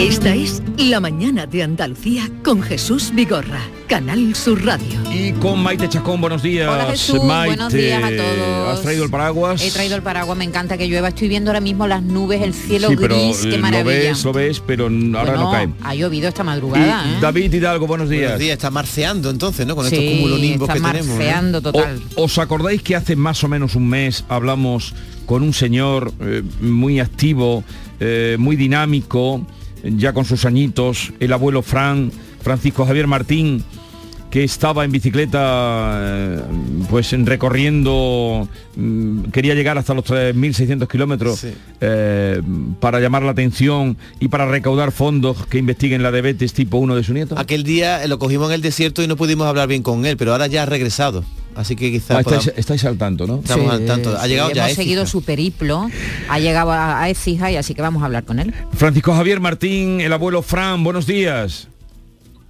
Esta es La Mañana de Andalucía con Jesús Vigorra, Canal Sur Radio. Y con Maite Chacón, buenos días. Hola Jesús, buenos días a todos. ¿Has traído el paraguas? He traído el paraguas, me encanta que llueva. Estoy viendo ahora mismo las nubes, el cielo gris, qué maravilla. Lo ves, lo ves, pero ahora no cae. Ha llovido esta madrugada. ¿eh? David Hidalgo, buenos días. Buenos días, está marceando entonces, ¿no? Con estos cumulonimbos que tenemos. marceando total. ¿Os acordáis que hace más o menos un mes hablamos con un señor eh, muy activo, eh, muy dinámico, ya con sus añitos, el abuelo Fran, Francisco Javier Martín, que estaba en bicicleta eh, pues recorriendo, mm, quería llegar hasta los 3.600 kilómetros eh, para llamar la atención y para recaudar fondos que investiguen la diabetes tipo 1 de su nieto. Aquel día lo cogimos en el desierto y no pudimos hablar bien con él, pero ahora ya ha regresado. Así que quizás... Ah, estáis, al tanto, ¿no? Estamos al tanto. Ha llegado ya Hemos seguido su periplo, ha llegado a, a y así que vamos a hablar con él. Francisco Javier Martín, el abuelo Fran, buenos días.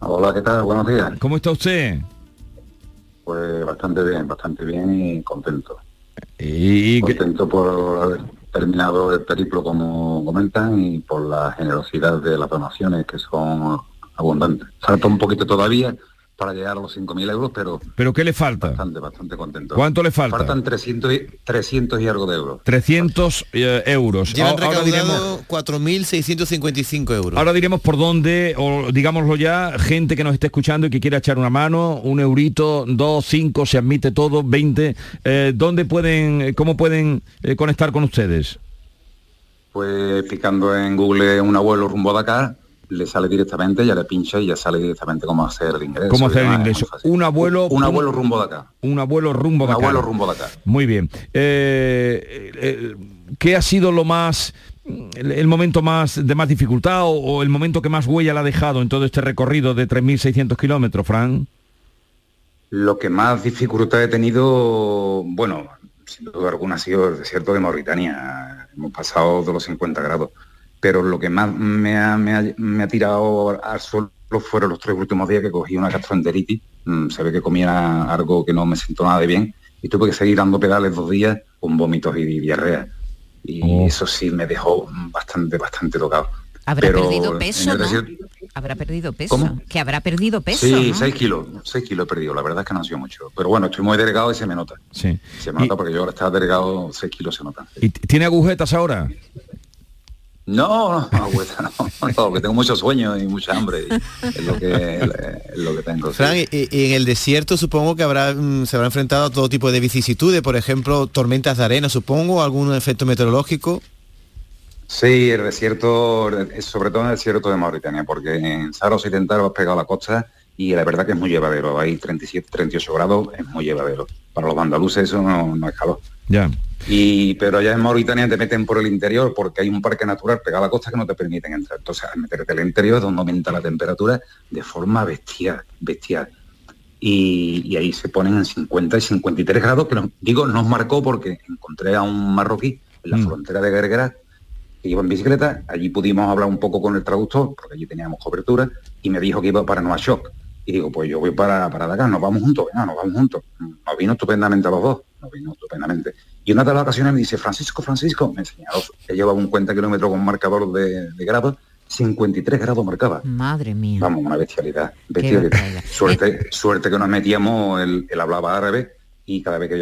Hola, ¿qué tal? Buenos días. ¿Cómo está usted? Pues bastante bien, bastante bien y contento. Y contento por haber terminado el periplo como comentan y por la generosidad de las donaciones que son abundantes. Falta un poquito todavía, para llegar a los 5.000 euros, pero... ¿Pero qué le falta? Bastante, bastante contento. ¿Cuánto le falta? Faltan 300 y, 300 y algo de euros. 300 eh, euros. Llevan recaudado 4.655 euros. Ahora diremos por dónde, o digámoslo ya, gente que nos esté escuchando y que quiera echar una mano, un eurito, dos, cinco, se admite todo, 20. Eh, ¿Dónde pueden, cómo pueden eh, conectar con ustedes? Pues picando en Google un abuelo rumbo de acá, le sale directamente, ya le pincha y ya sale directamente cómo hacer el ingreso. ¿Cómo hacer el ingreso? Un abuelo... Un, abuelo rumbo de acá. Un abuelo rumbo de acá. Un abuelo rumbo de acá. Muy bien. Eh, eh, ¿Qué ha sido lo más... El, momento más de más dificultad o, el momento que más huella le ha dejado en todo este recorrido de 3.600 kilómetros, Fran? Lo que más dificultad he tenido, bueno, sin duda alguna ha sido el desierto de Mauritania. Hemos pasado de los 50 grados pero lo que más me ha, tirado al suelo fueron los tres últimos días que cogí una gastroenteritis, mm, se ve que comía algo que no me siento nada de bien y tuve que seguir dando pedales dos días con vómitos y diarrea. Y oh. eso sí me dejó bastante, bastante tocado. Habrá perdido peso, ¿no? Habrá perdido peso. ¿Cómo? Que habrá perdido peso. Sí, seis kilos, seis kilos he perdido. La verdad es que no ha sido mucho. Pero bueno, estoy muy delegado y se me nota. Sí. Se me nota porque yo ahora estaba delegado, seis kilos se nota. ¿Y tiene agujetas ahora? No, no, no, porque tengo mucho sueño y mucha hambre. es, lo que, lo que tengo. Fran, y, en el desierto supongo que habrá mm, se habrá enfrentado a todo tipo de vicisitudes, por ejemplo, tormentas de arena, supongo, algún efecto meteorológico. Sí, el desierto, sobre todo en el desierto de Mauritania, porque en Sahara Occidental has pegado a la costa y la verdad que es muy llevadero. Hay 37, 38 grados, es muy llevadero. Para los andaluces eso no, no es calor. Ya. Y, pero allá en Mauritania te meten por el interior porque hay un parque natural pegado a la costa que no te permiten entrar. Entonces, al meterte el interior es donde aumenta la temperatura de forma bestial, bestial. Y, ahí se ponen en 50 y 53 grados, que digo, nos marcó porque encontré a un marroquí en la mm. frontera de Gergerat que iba en bicicleta, allí pudimos hablar un poco con el traductor, porque allí teníamos cobertura, y me dijo que iba para Nueva Shock. Y digo, pues yo voy para, para Dakar, nos vamos juntos, venga, nos vamos juntos. Nos vino estupendamente a los dos, nos vino estupendamente. Y una de las ocasiones me dice, Francisco, Francisco, me enseñó, he llevado un cuenta kilómetro con marcador de, de grados, 53 grados marcaba. Madre mía. Vamos, una bestialidad. bestialidad. [laughs] Suerte, suerte que nos metíamos, él, hablaba árabe y cada vez que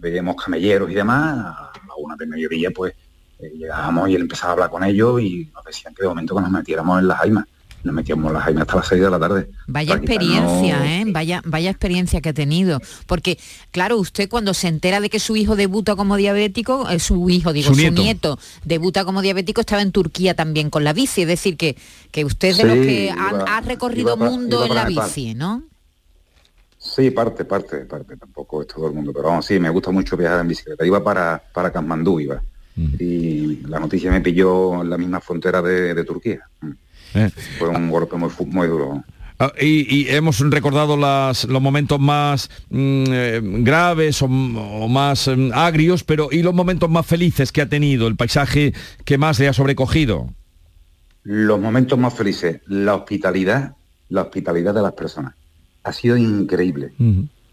veíamos, camelleros y demás, a una de mediodía pues eh, llegábamos y él empezaba a hablar con ellos y nos decían que de momento que nos metiéramos en las jaimas nos metíamos las jaimas hasta las 6 de la tarde. Vaya experiencia, ¿eh? Vaya, vaya experiencia que ha tenido. Porque, claro, usted cuando se entera de que su hijo debuta como diabético, eh, su hijo, digo, su nieto. debuta como diabético, estaba en Turquía también con la bici. Es decir, que, que usted de los que ha, recorrido mundo en la bici, ¿no? Sí, parte, parte, parte, tampoco es todo el mundo, pero vamos, sí, me gusta mucho viajar en bicicleta. Iba para, para iba. Y la noticia me pilló en la misma frontera de, Turquía. Eh. Fue un golpe muy, duro. Ah, y, hemos recordado las, los momentos más mm, eh, graves o, más mm, agrios, pero ¿y los momentos más felices que ha tenido, el paisaje que más le ha sobrecogido? Los momentos más felices, la hospitalidad, la hospitalidad de las personas. Ha sido increíble.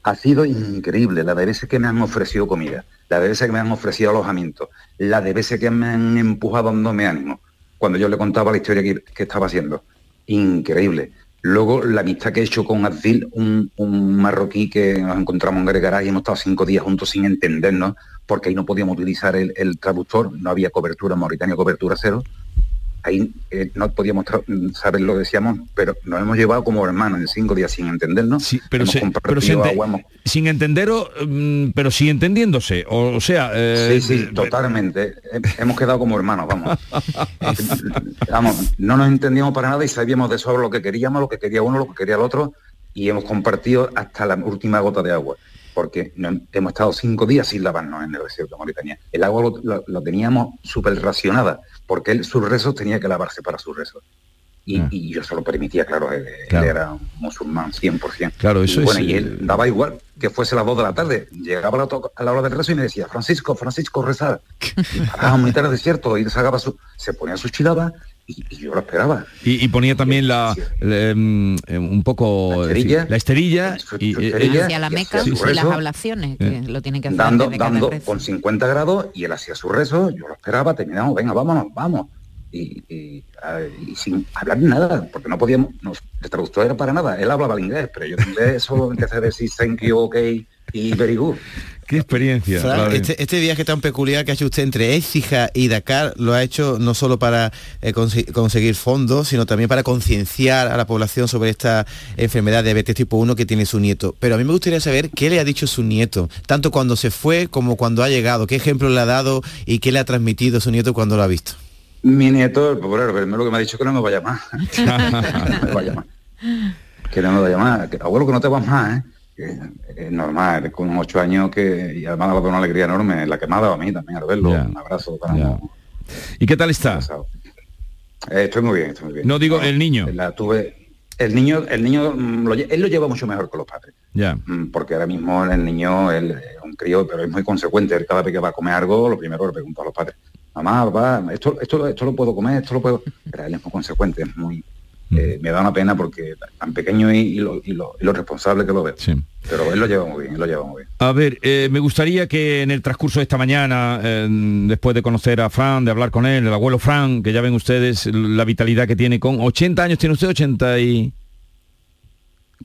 Ha sido increíble la de veces que me han ofrecido comida, la de veces que me han ofrecido alojamiento, la de veces que me han empujado dándome ánimo cuando yo le contaba la historia que, estaba haciendo. Increíble. Luego la amistad que he hecho con Adil, un, marroquí que nos encontramos en Gregará y hemos estado cinco días juntos sin entendernos, porque ahí no podíamos utilizar el traductor, no había cobertura, Mauritania cobertura cero, ahí eh, no podíamos saber lo que decíamos, pero nos hemos llevado como hermanos en cinco días sin entendernos. Sí, pero, sin entender, mm, pero sí entendiéndose. O, sea... Eh, sí, sí, totalmente. hemos quedado como hermanos, vamos. [laughs] vamos, no nos entendíamos para nada y sabíamos de sobre lo que queríamos, lo que quería uno, lo que quería el otro, y hemos compartido hasta la última gota de agua porque hemos estado cinco días sin lavarnos en el desierto de Mauritania. El agua lo, teníamos súper racionada, porque él, sus rezos tenía que lavarse para sus rezos. Y, ah. yo se lo permitía, claro, él, era un musulmán 100%. Claro, eso y, bueno, y él daba igual que fuese las dos de la tarde. Llegaba a la, hora del rezo y me decía, Francisco, Francisco, rezar. [laughs] Y del desierto y su, se ponía su chilaba y, yo lo esperaba. Y, ponía también la, em, un poco la esterilla, y hacia la meca y las ablaciones que lo tienen que hacer dando, dando con 50 grados y él hacía su rezo yo lo esperaba terminamos venga vámonos vamos. Y, sin hablar nada porque no podíamos no, el traductor era para nada él hablaba el inglés pero yo en inglés solo empecé a decir thank you okay y very good Qué experiencia. este, este, viaje tan peculiar que ha hecho usted entre Écija y Dakar lo ha hecho no solo para eh, conseguir fondos, sino también para concienciar a la población sobre esta enfermedad de diabetes tipo 1 que tiene su nieto. Pero a mí me gustaría saber qué le ha dicho su nieto, tanto cuando se fue como cuando ha llegado, qué ejemplo le ha dado y qué le ha transmitido su nieto cuando lo ha visto. Mi nieto, el pobre, lo que me ha dicho que no me vaya más. [laughs] no me vaya más. Que no me vaya más. abuelo, que no te vas más, ¿eh? Es normal, con ocho años que y además ha dado una alegría enorme, la que me ha dado a mí también al verlo, un abrazo para ¿Y qué tal está? Eh, estoy muy bien, estoy muy bien. No digo el niño. La tuve, el niño, el niño mm, él lo lleva mucho mejor que los padres. Ya. Mm, porque ahora mismo el niño, él es un crío, pero es muy consecuente. cada vez que va a comer algo, lo primero le pregunta a los padres, mamá, papá, esto, esto, esto lo puedo comer, esto lo puedo. Pero él es muy consecuente, es muy, eh, me da una pena porque tan pequeño y, lo, responsable que lo ve. Pero él lo lleva muy bien, él lo lleva muy bien. A ver, eh, me gustaría que en el transcurso de esta mañana, después de conocer a Fran, de hablar con él, el abuelo Fran, que ya ven ustedes la vitalidad que tiene con 80 años, ¿tiene usted 80 y...?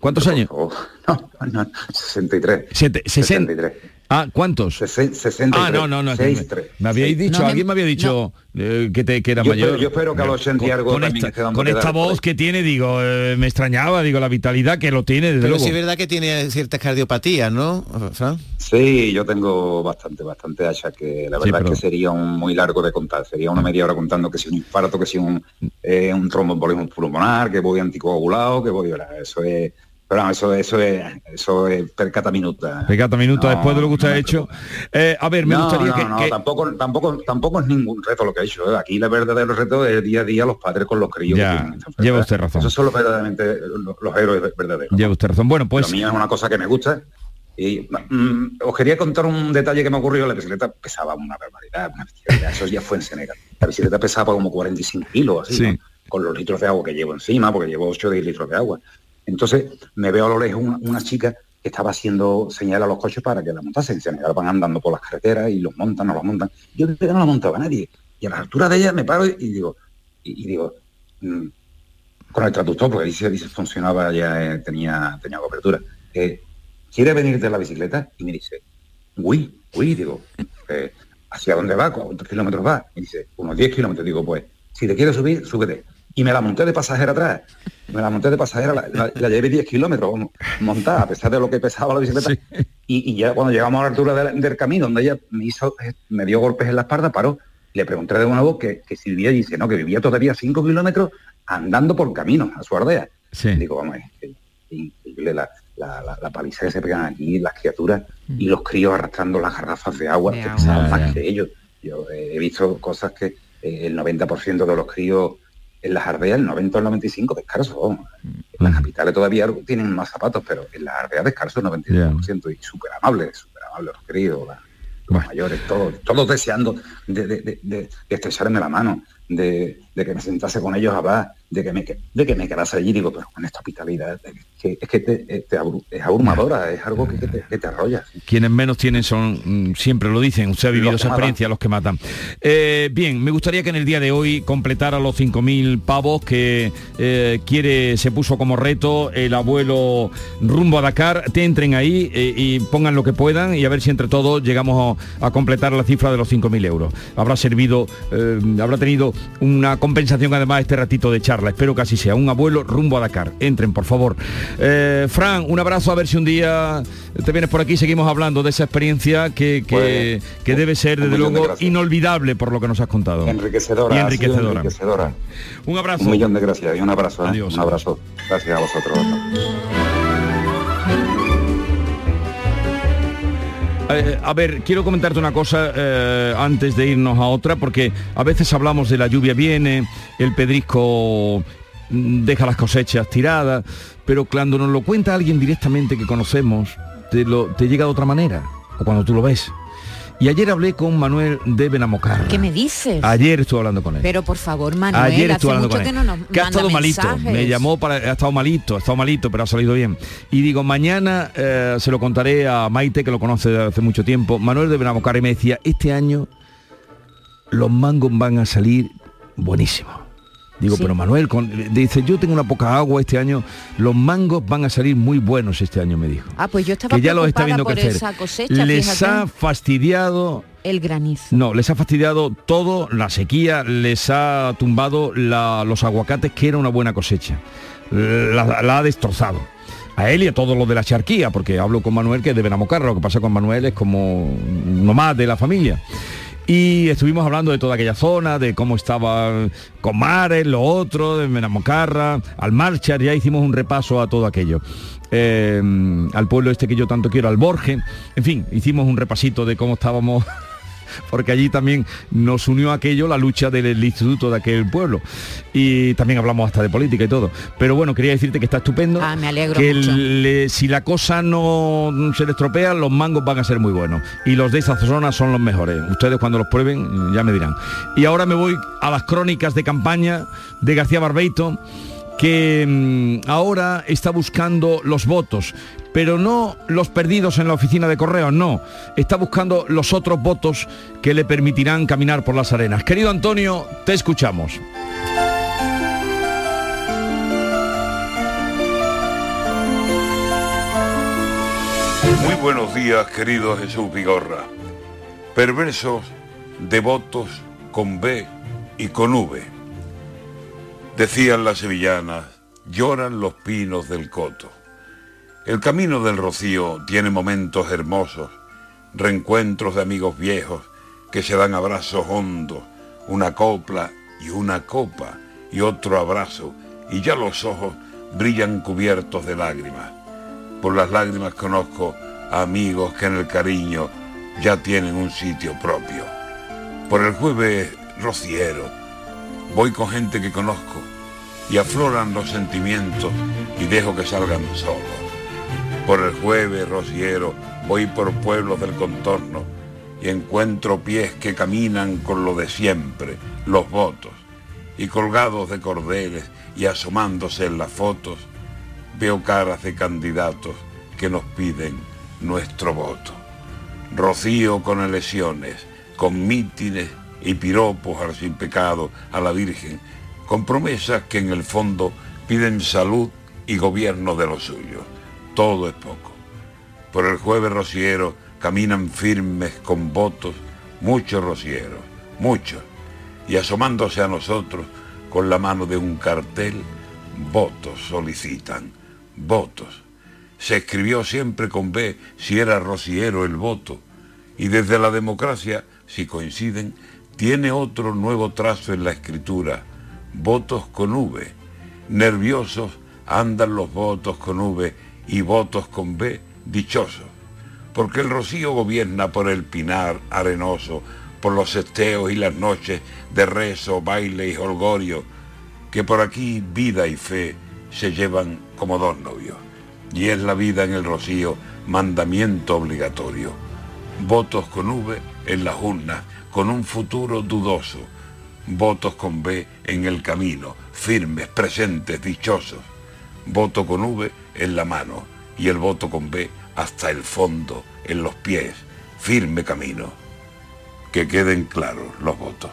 ¿Cuántos años? no, no, 63. 63. Ah, ¿cuántos? 63. Ah, no, no, no. me, habíais dicho, alguien me había dicho eh, que, te, que era mayor. yo espero que a los 80 y algo con esta, con esta voz que tiene, digo, eh, me extrañaba, digo, la vitalidad que lo tiene, desde Pero luego. sí es verdad que tiene ciertas cardiopatías, ¿no, Fran? Sí, yo tengo bastante, bastante hacha, que la verdad es que sería un muy largo de contar. Sería una media hora contando que si un infarto, que si un, eh, un tromboembolismo pulmonar, que voy anticoagulado, que voy... Eso es pero eso, eso es, eso es percata minuta. Percata minuta después de lo que usted ha hecho. Eh, a ver, me gustaría que, no, tampoco, tampoco, tampoco es ningún reto lo que ha hecho. ¿eh? Aquí el verdadero reto es día a día los padres con los críos. Ya, lleva usted razón. Esos son los verdaderamente los, héroes verdaderos. Lleva usted razón. Bueno, pues. Lo mío es una cosa que me gusta. Y mm, os quería contar un detalle que me ocurrió. La bicicleta pesaba una barbaridad. eso ya fue en Senegal. La bicicleta pesaba como 45 kilos, así, con los litros de agua que llevo encima, porque llevo 8 10 litros de agua. Entonces me veo a lo lejos una, chica que estaba haciendo señal a los coches para que la montasen. Se van andando por las carreteras y los montan, no los montan. Yo no la montaba nadie. Y a la altura de ella me paro y, digo, y, digo, mm, con el traductor, porque dice, dice funcionaba, ya eh, tenía, tenía cobertura. Eh, ¿Quiere venir de la bicicleta? Y me dice, uy, uy, digo, eh, ¿hacia dónde va? ¿Cuántos kilómetros va? Y dice, unos 10 kilómetros. Digo, pues, si te quieres subir, súbete y me la monté de pasajera atrás. Me la monté de pasajera, la, llevé 10 kilómetros montada, a pesar de lo que pesaba la bicicleta. Y, ya cuando llegamos a la altura del, camino, donde ella me hizo, me dio golpes en la espalda, paró. Le pregunté de nuevo que, que si vivía y dice, no, que vivía todavía 5 kilómetros andando por camino a su aldea. Digo, vamos, es increíble la, la, paliza que se pegan aquí, las criaturas y los críos arrastrando las garrafas de agua, que pesaban más que ellos. Yo he visto cosas que eh, el 90% de los críos en las ardeas el 90 o el 95 descalzo. En las capitales todavía tienen más zapatos, pero en las ardeas descalzo el 95% y súper amable, súper amable los queridos, los mayores, todos, todos deseando de, de, de, estrecharme la mano, de, que me sentase con ellos a hablar, de que me, de que me quedase allí, digo, pero con esta hospitalidad, que, es que te, es abrumadora, es algo que, te, arrolla. Quienes menos tienen son, mm, siempre lo dicen, usted ha vivido esa experiencia, los que matan. Eh, bien, me gustaría que en el día de hoy completara los 5.000 pavos que eh, quiere, se puso como reto el abuelo rumbo a Dakar, te entren ahí eh, y pongan lo que puedan y a ver si entre todos llegamos a, completar la cifra de los 5.000 euros. Habrá servido, habrá tenido una compensación además este ratito de charla. Espero que así sea. Un abuelo rumbo a Dakar. Entren, por favor. Eh, Fran, un abrazo a ver si un día te vienes por aquí seguimos hablando de esa experiencia que, que, pues, debe ser, desde luego, inolvidable por lo que nos has contado. Enriquecedora. Y enriquecedora. Un abrazo. Un millón de gracias y un abrazo. ¿eh? Adiós. Un abrazo. Gracias a vosotros. Eh, a ver, quiero comentarte una cosa eh, antes de irnos a otra, porque a veces hablamos de la lluvia viene, el pedrisco mm, deja las cosechas tiradas, pero cuando nos lo cuenta alguien directamente que conocemos, te, lo, te llega de otra manera, o cuando tú lo ves. Y ayer hablé con Manuel de Benamocar. ¿Qué me dices? Ayer estuve hablando con él. Pero por favor, Manuel, ayer estuve hablando con él. que no nos que ha estado malito. Me llamó para. Ha estado malito, ha estado malito, pero ha salido bien. Y digo, mañana eh, se lo contaré a Maite, que lo conoce desde hace mucho tiempo. Manuel de Benamocar y me decía, este año los mangos van a salir buenísimos. Digo, Sí. pero Manuel, con- dice, yo tengo una poca agua este año, los mangos van a salir muy buenos este año, me dijo. Ah, pues yo estaba Que ya los está viendo por crecer. esa cosecha, Les fíjate. ha fastidiado El granizo. no, les ha fastidiado todo, la sequía, les ha tumbado la- los aguacates, que era una buena cosecha. La, la ha destrozado. A él y a todos los de la charquía, porque hablo con Manuel que es de Benamocarra, lo que pasa con Manuel es como uno más de la familia. Y estuvimos hablando de toda aquella zona, de cómo estaba Comares, lo otro, de Benamocarra, al Marchar, ya hicimos un repaso a todo aquello. Eh, al pueblo este que yo tanto quiero, al Borge. En fin, hicimos un repasito de cómo estábamos porque allí también nos unió aquello la lucha del instituto de aquel pueblo. Y también hablamos hasta de política y todo. Pero bueno quería decirte que está estupendo Ah, me alegro que mucho. le- si la cosa no se le estropea los mangos van a ser muy buenos. Y los de esa zona son los mejores. Ustedes cuando los prueben ya me dirán. Y ahora me voy a las crónicas de campaña de García Barbeito que mm, ahora está buscando los votos, pero no los perdidos en la oficina de correos, no. Está buscando los otros votos que le permitirán caminar por las arenas. Querido Antonio, te escuchamos. Muy buenos días, querido Jesús Vigorra. Perversos, devotos con B y con V. Decían las sevillanas, lloran los pinos del coto. El camino del rocío tiene momentos hermosos, reencuentros de amigos viejos que se dan abrazos hondos, una copla y una copa y otro abrazo, y ya los ojos brillan cubiertos de lágrimas. Por las lágrimas conozco a amigos que en el cariño ya tienen un sitio propio. Por el jueves rociero voy con gente que conozco y afloran los sentimientos y dejo que salgan solos. Por el jueves rociero voy por pueblos del contorno y encuentro pies que caminan con lo de siempre, los votos, y colgados de cordeles y asomándose en las fotos, veo caras de candidatos que nos piden nuestro voto. Rocío con elecciones, con mítines y piropos al sin pecado a la Virgen, con promesas que en el fondo piden salud y gobierno de los suyos. Todo es poco. Por el jueves rociero caminan firmes con votos muchos rocieros, muchos, y asomándose a nosotros con la mano de un cartel, votos solicitan, votos. Se escribió siempre con B si era rociero el voto, y desde la democracia, si coinciden, tiene otro nuevo trazo en la escritura, votos con V. Nerviosos andan los votos con V y votos con B dichosos, porque el rocío gobierna por el pinar arenoso, por los esteos y las noches de rezo, baile y holgorio, que por aquí vida y fe se llevan como dos novios. Y es la vida en el rocío mandamiento obligatorio. Votos con V en las urnas, con un futuro dudoso. Votos con B en el camino, firmes, presentes, dichosos. Voto con V en la mano y el voto con B hasta el fondo, en los pies, firme camino. Que queden claros los votos.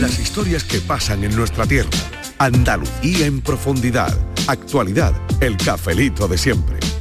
Las historias que pasan en nuestra tierra. Andalucía en profundidad. Actualidad. El cafelito de siempre.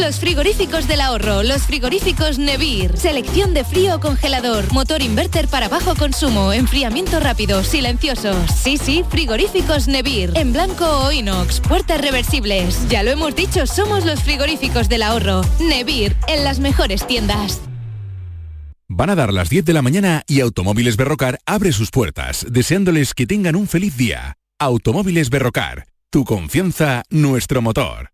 Los frigoríficos del ahorro, los frigoríficos Nevir. Selección de frío congelador, motor inverter para bajo consumo, enfriamiento rápido, silenciosos. Sí, sí, frigoríficos Nevir. En blanco o inox, puertas reversibles. Ya lo hemos dicho, somos los frigoríficos del ahorro. Nevir, en las mejores tiendas. Van a dar las 10 de la mañana y Automóviles Berrocar abre sus puertas, deseándoles que tengan un feliz día. Automóviles Berrocar, tu confianza, nuestro motor.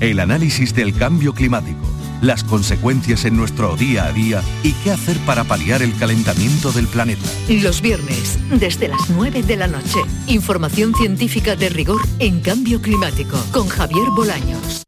El análisis del cambio climático las consecuencias en nuestro día a día y qué hacer para paliar el calentamiento del planeta. Los viernes, desde las 9 de la noche, información científica de rigor en cambio climático con Javier Bolaños.